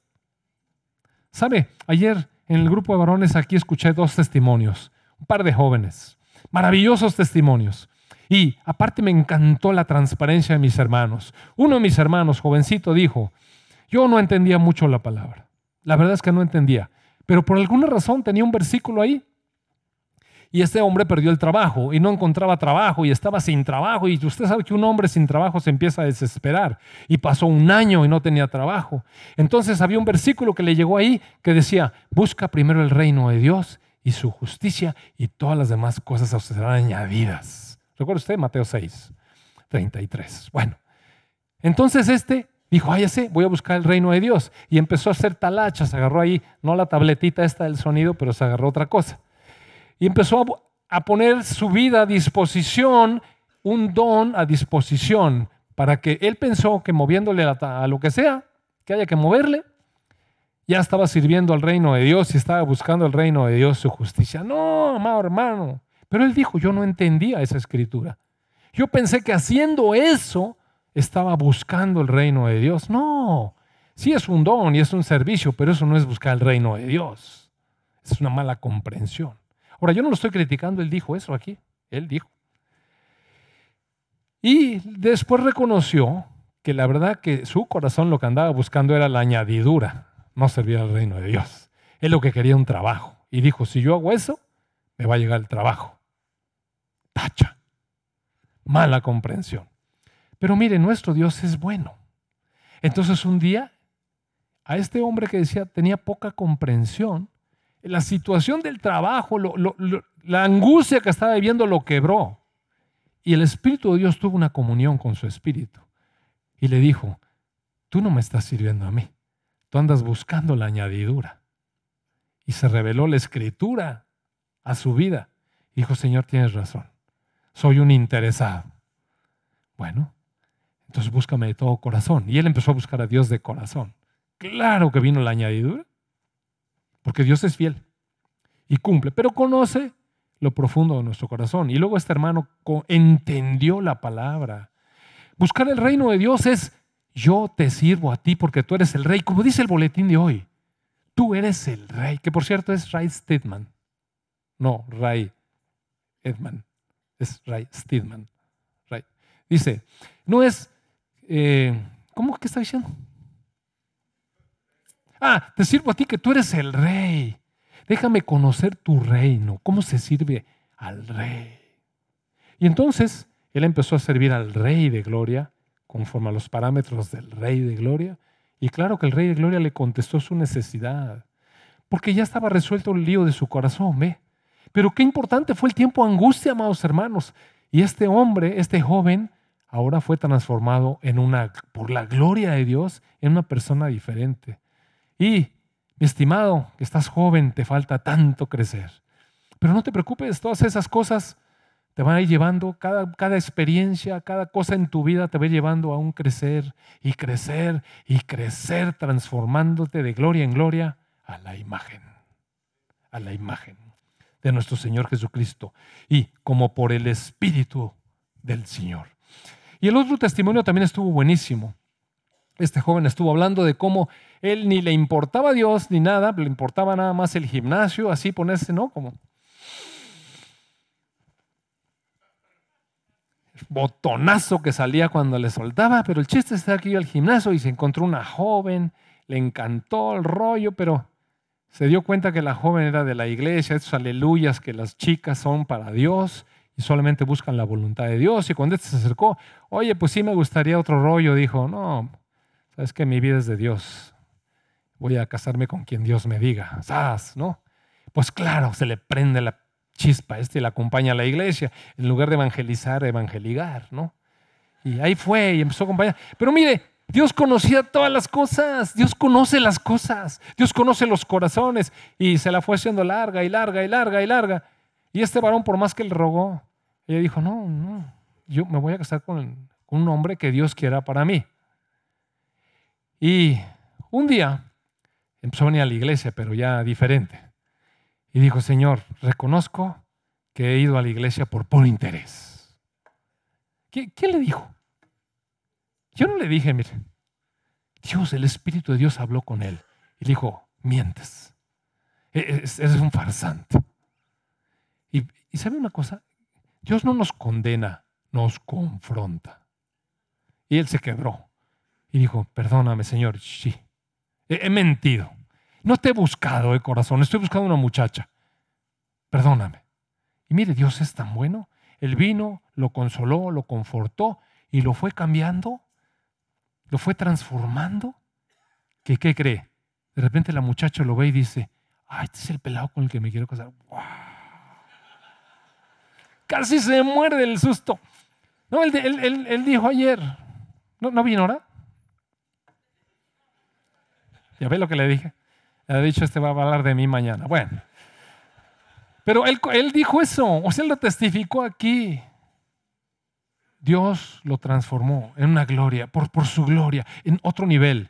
¿Sabe? Ayer en el grupo de varones aquí escuché dos testimonios, un par de jóvenes, maravillosos testimonios. Y aparte me encantó la transparencia de mis hermanos. Uno de mis hermanos, jovencito, dijo, yo no entendía mucho la palabra. La verdad es que no entendía. Pero por alguna razón tenía un versículo ahí. Y este hombre perdió el trabajo y no encontraba trabajo y estaba sin trabajo. Y usted sabe que un hombre sin trabajo se empieza a desesperar. Y pasó un año y no tenía trabajo. Entonces había un versículo que le llegó ahí que decía, busca primero el reino de Dios y su justicia y todas las demás cosas os serán añadidas. ¿Recuerda usted Mateo 6, 33? Bueno, entonces este Dijo, ese, voy a buscar el reino de Dios. Y empezó a hacer talachas, agarró ahí, no la tabletita esta del sonido, pero se agarró otra cosa. Y empezó a, poner su vida a disposición, un don a disposición, para que él pensó que moviéndole a, lo que sea, que haya que moverle, ya estaba sirviendo al reino de Dios y estaba buscando el reino de Dios, su justicia. No, amado hermano. Pero él dijo, yo no entendía esa escritura. Yo pensé que haciendo eso estaba buscando el reino de Dios. No, sí es un don y es un servicio, pero eso no es buscar el reino de Dios. Es una mala comprensión. Ahora, yo no lo estoy criticando, él dijo eso aquí, él dijo. Y después reconoció que la verdad que su corazón lo que andaba buscando era la añadidura, no servir al reino de Dios. Él lo que quería un trabajo. Y dijo, si yo hago eso, me va a llegar el trabajo. Tacha. Mala comprensión. Pero mire, nuestro Dios es bueno. Entonces un día, a este hombre que decía tenía poca comprensión, la situación del trabajo, la angustia que estaba viviendo lo quebró. Y el Espíritu de Dios tuvo una comunión con su Espíritu. Y le dijo, tú no me estás sirviendo a mí, tú andas buscando la añadidura. Y se reveló la escritura a su vida. Dijo, Señor, tienes razón, soy un interesado. Bueno, entonces búscame de todo corazón. Y él empezó a buscar a Dios de corazón. Claro que vino la añadidura, porque Dios es fiel y cumple, pero conoce lo profundo de nuestro corazón. Y luego este hermano entendió la palabra. Buscar el reino de Dios es yo te sirvo a ti porque tú eres el rey, como dice el boletín de hoy. Tú eres el rey, que por cierto es Ray Stedman. No, Ray Edman. Es Ray Stedman. Dice, no es eh, ¿cómo que está diciendo? Ah, te sirvo a ti que tú eres el rey. Déjame conocer tu reino, cómo se sirve al rey. Y entonces él empezó a servir al rey de gloria conforme a los parámetros del rey de gloria. Y claro que el rey de gloria le contestó su necesidad. porque ya estaba resuelto el lío de su corazón, ¿ve? Pero qué importante fue el tiempo de angustia, amados hermanos. Y este hombre, este joven, ahora fue transformado en una, por la gloria de Dios, en una persona diferente. Y, mi estimado, que estás joven, te falta tanto crecer. Pero no te preocupes, todas esas cosas te van a ir llevando, cada, cada experiencia, cada cosa en tu vida te va llevando a un crecer y crecer y crecer, transformándote de gloria en gloria a la imagen, a la imagen de nuestro Señor Jesucristo y como por el Espíritu del Señor. Y el otro testimonio también estuvo buenísimo. Este joven estuvo hablando de cómo él ni le importaba a Dios ni nada, le importaba nada más el gimnasio, así ponerse, ¿no? Como botonazo que salía cuando le soltaba, pero el chiste está aquí al gimnasio y se encontró una joven, le encantó el rollo, pero se dio cuenta que la joven era de la iglesia, estos aleluyas que las chicas son para Dios y solamente buscan la voluntad de Dios. Y cuando este se acercó, oye, pues sí me gustaría otro rollo, dijo, no, sabes que mi vida es de Dios, voy a casarme con quien Dios me diga, ¿sabes? ¿No? Pues claro, se le prende la chispa, este le acompaña a la iglesia, en lugar de evangelizar, evangeligar, ¿no? Y ahí fue y empezó a acompañar. Pero mire, Dios conocía todas las cosas, Dios conoce las cosas, Dios conoce los corazones y se la fue haciendo larga y larga y larga y larga. Y este varón, por más que le rogó, ella dijo, no, no, yo me voy a casar con, un hombre que Dios quiera para mí. Y un día empezó a venir a la iglesia, pero ya diferente. Y dijo, Señor, reconozco que he ido a la iglesia por puro interés. ¿Quién, le dijo? Yo no le dije, mire, Dios, el Espíritu de Dios habló con él y le dijo, mientes, e, eres un farsante. Y, sabe una cosa, Dios no nos condena, nos confronta. Y él se quebró y dijo, perdóname, Señor, sí, he mentido. No te he buscado de corazón, estoy buscando una muchacha. Perdóname. Y mire, Dios es tan bueno. Él vino, lo consoló, lo confortó y lo fue cambiando, lo fue transformando. ¿Qué, qué cree? De repente la muchacha lo ve y dice, ah, este es el pelado con el que me quiero casar. Casi se muerde el susto. No, él, dijo ayer, ¿no, ¿no vino ahora? ¿Ya ve lo que le dije? Ha dicho, este va a hablar de mí mañana. Bueno, pero él, dijo eso, o sea, él lo testificó aquí. Dios lo transformó en una gloria, por, su gloria, en otro nivel.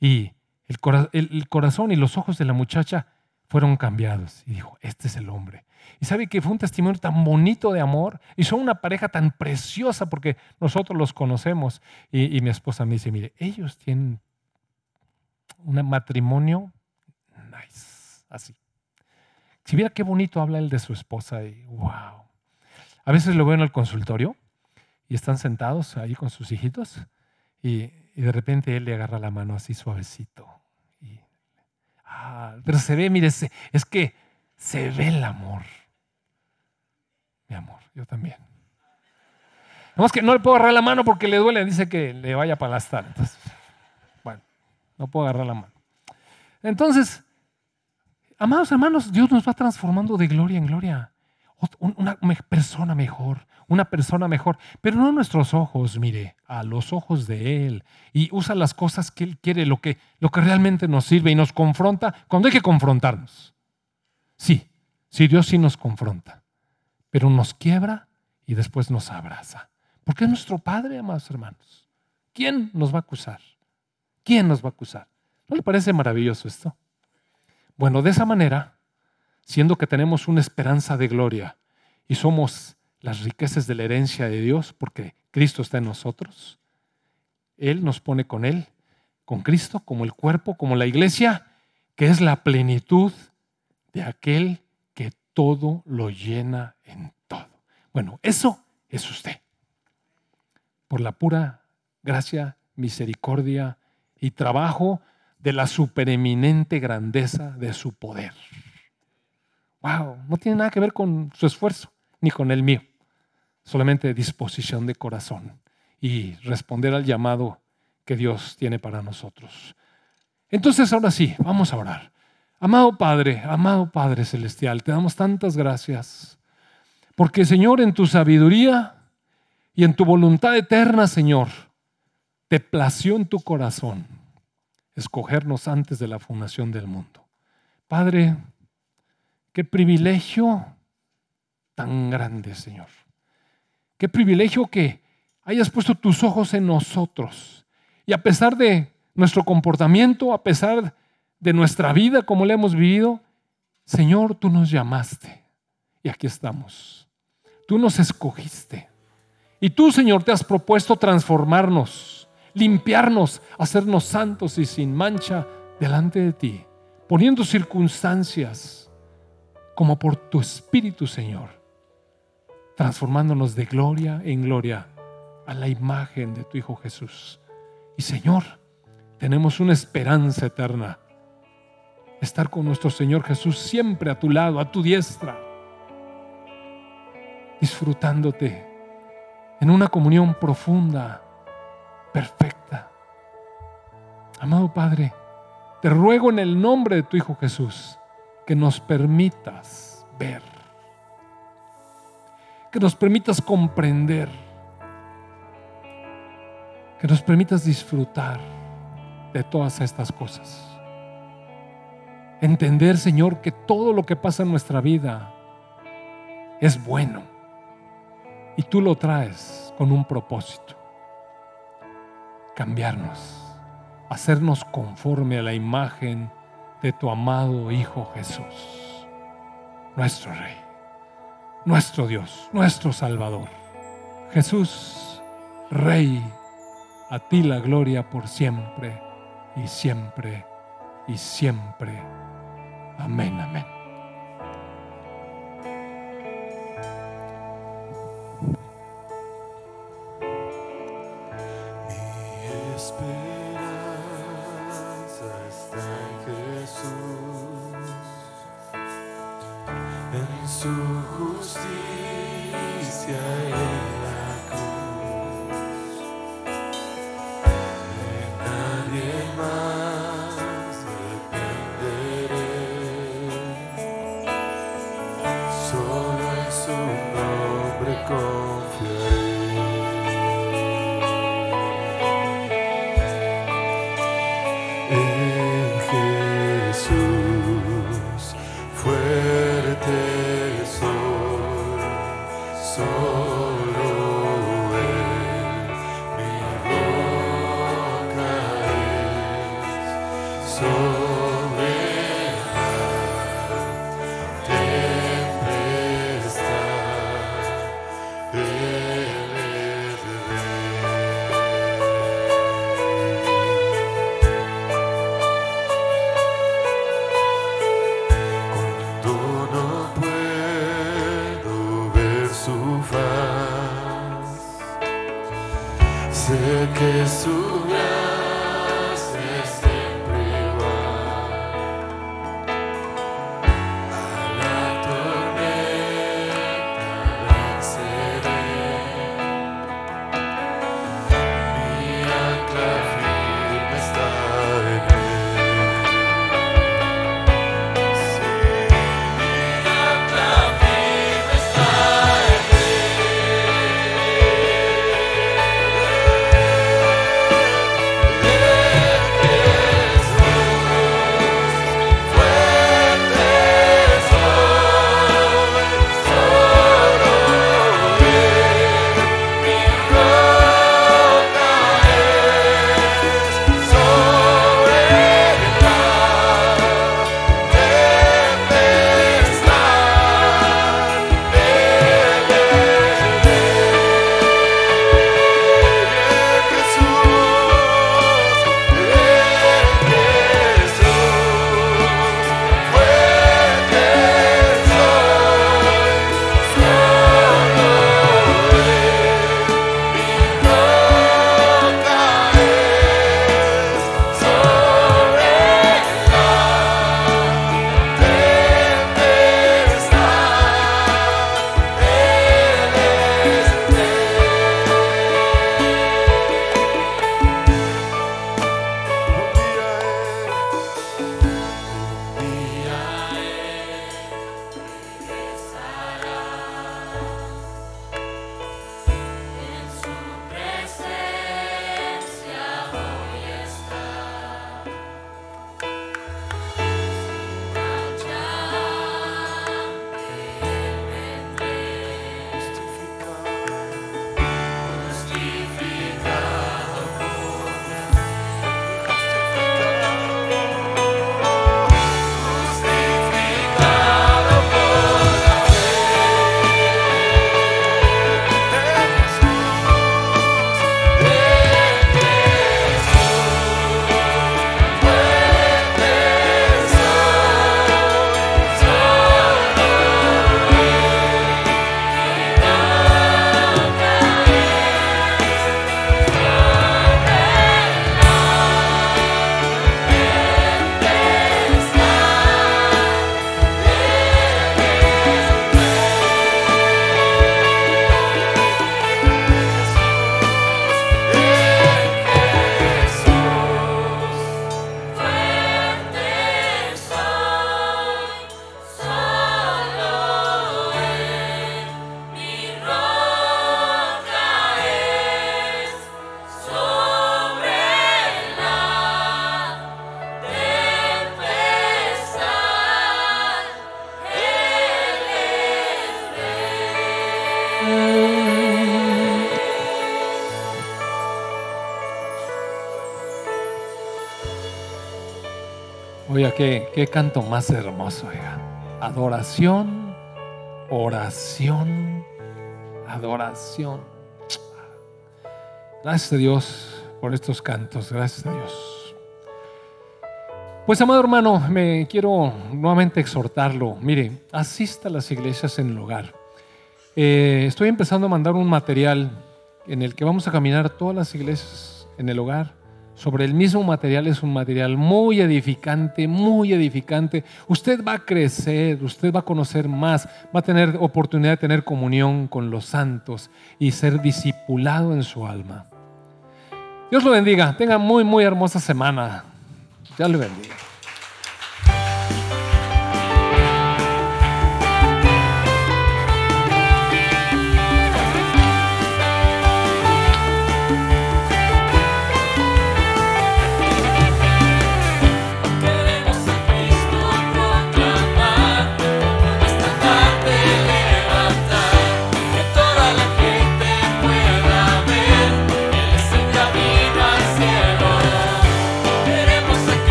Y el, corazón y los ojos de la muchacha fueron cambiados. Y dijo, este es el hombre. Y sabe que fue un testimonio tan bonito de amor. Y son una pareja tan preciosa porque nosotros los conocemos. Y, y mi esposa me dice, mire, ellos tienen un matrimonio así. Si viera qué bonito habla él de su esposa y wow. A veces lo veo en el consultorio y están sentados ahí con sus hijitos y, de repente él le agarra la mano así suavecito. Ah, pero se ve, mire, es que se ve el amor. Mi amor, yo también. Es que no le puedo agarrar la mano porque le duele, dice que le vaya a palastar. Entonces, bueno, no puedo agarrar la mano. Entonces, Amados hermanos, Dios nos va transformando de gloria en gloria. Una persona mejor, una persona mejor, pero no a nuestros ojos, mire, a los ojos de Él. Y usa las cosas que Él quiere, lo que, lo que realmente nos sirve y nos confronta cuando hay que confrontarnos. Sí, sí, Dios sí nos confronta, pero nos quiebra y después nos abraza. Porque es nuestro Padre, amados hermanos. ¿Quién nos va a acusar? ¿Quién nos va a acusar? ¿No le parece maravilloso esto? Bueno, de esa manera, siendo que tenemos una esperanza de gloria y somos las riquezas de la herencia de Dios, porque Cristo está en nosotros, Él nos pone con Él, con Cristo, como el cuerpo, como la iglesia, que es la plenitud de aquel que todo lo llena en todo. Bueno, eso es usted. Por la pura gracia, misericordia y trabajo de la supereminente grandeza de su poder. No tiene nada que ver con su esfuerzo ni con el mío, solamente disposición de corazón y responder al llamado que Dios tiene para nosotros. Entonces, ahora sí, vamos a orar. Amado Padre, amado Padre Celestial, te damos tantas gracias. Porque Señor, en tu sabiduría y en tu voluntad eterna, Señor, te plació en tu corazón escogernos antes de la fundación del mundo. Padre, qué privilegio tan grande, Señor. Qué privilegio que hayas puesto tus ojos en nosotros. Y a pesar de nuestro comportamiento, a pesar de nuestra vida como la hemos vivido, Señor, tú nos llamaste. Y aquí estamos. Tú nos escogiste. Y tú, Señor, te has propuesto transformarnos, limpiarnos, hacernos santos y sin mancha delante de ti, poniendo circunstancias como por tu Espíritu, Señor, transformándonos de gloria en gloria a la imagen de tu Hijo Jesús. Y Señor, tenemos una esperanza eterna. Estar con nuestro Señor Jesús siempre a tu lado, a tu diestra, disfrutándote en una comunión profunda, perfecta. Amado Padre, te ruego en el nombre de tu Hijo Jesús que nos permitas ver, que nos permitas comprender, que nos permitas disfrutar de todas estas cosas. Entender, Señor, que todo lo que pasa en nuestra vida es bueno y tú lo traes con un propósito. Cambiarnos, hacernos conforme a la imagen de tu amado Hijo Jesús, nuestro Rey, nuestro Dios, nuestro Salvador. Jesús, Rey, a ti la gloria por siempre y siempre y siempre. Amén, amén. Qué, qué canto más hermoso, oiga. Adoración, oración, adoración. Gracias a Dios por estos cantos, gracias a Dios. Pues amado hermano, me quiero nuevamente exhortarlo. Mire, asista a las iglesias en el hogar. Eh, estoy empezando a mandar un material en el que vamos a caminar todas las iglesias en el hogar sobre el mismo material es un material muy edificante, muy edificante. Usted va a crecer, usted va a conocer más, va a tener oportunidad de tener comunión con los santos y ser discipulado en su alma. Dios lo bendiga, tenga muy, muy hermosa semana. Ya le bendiga.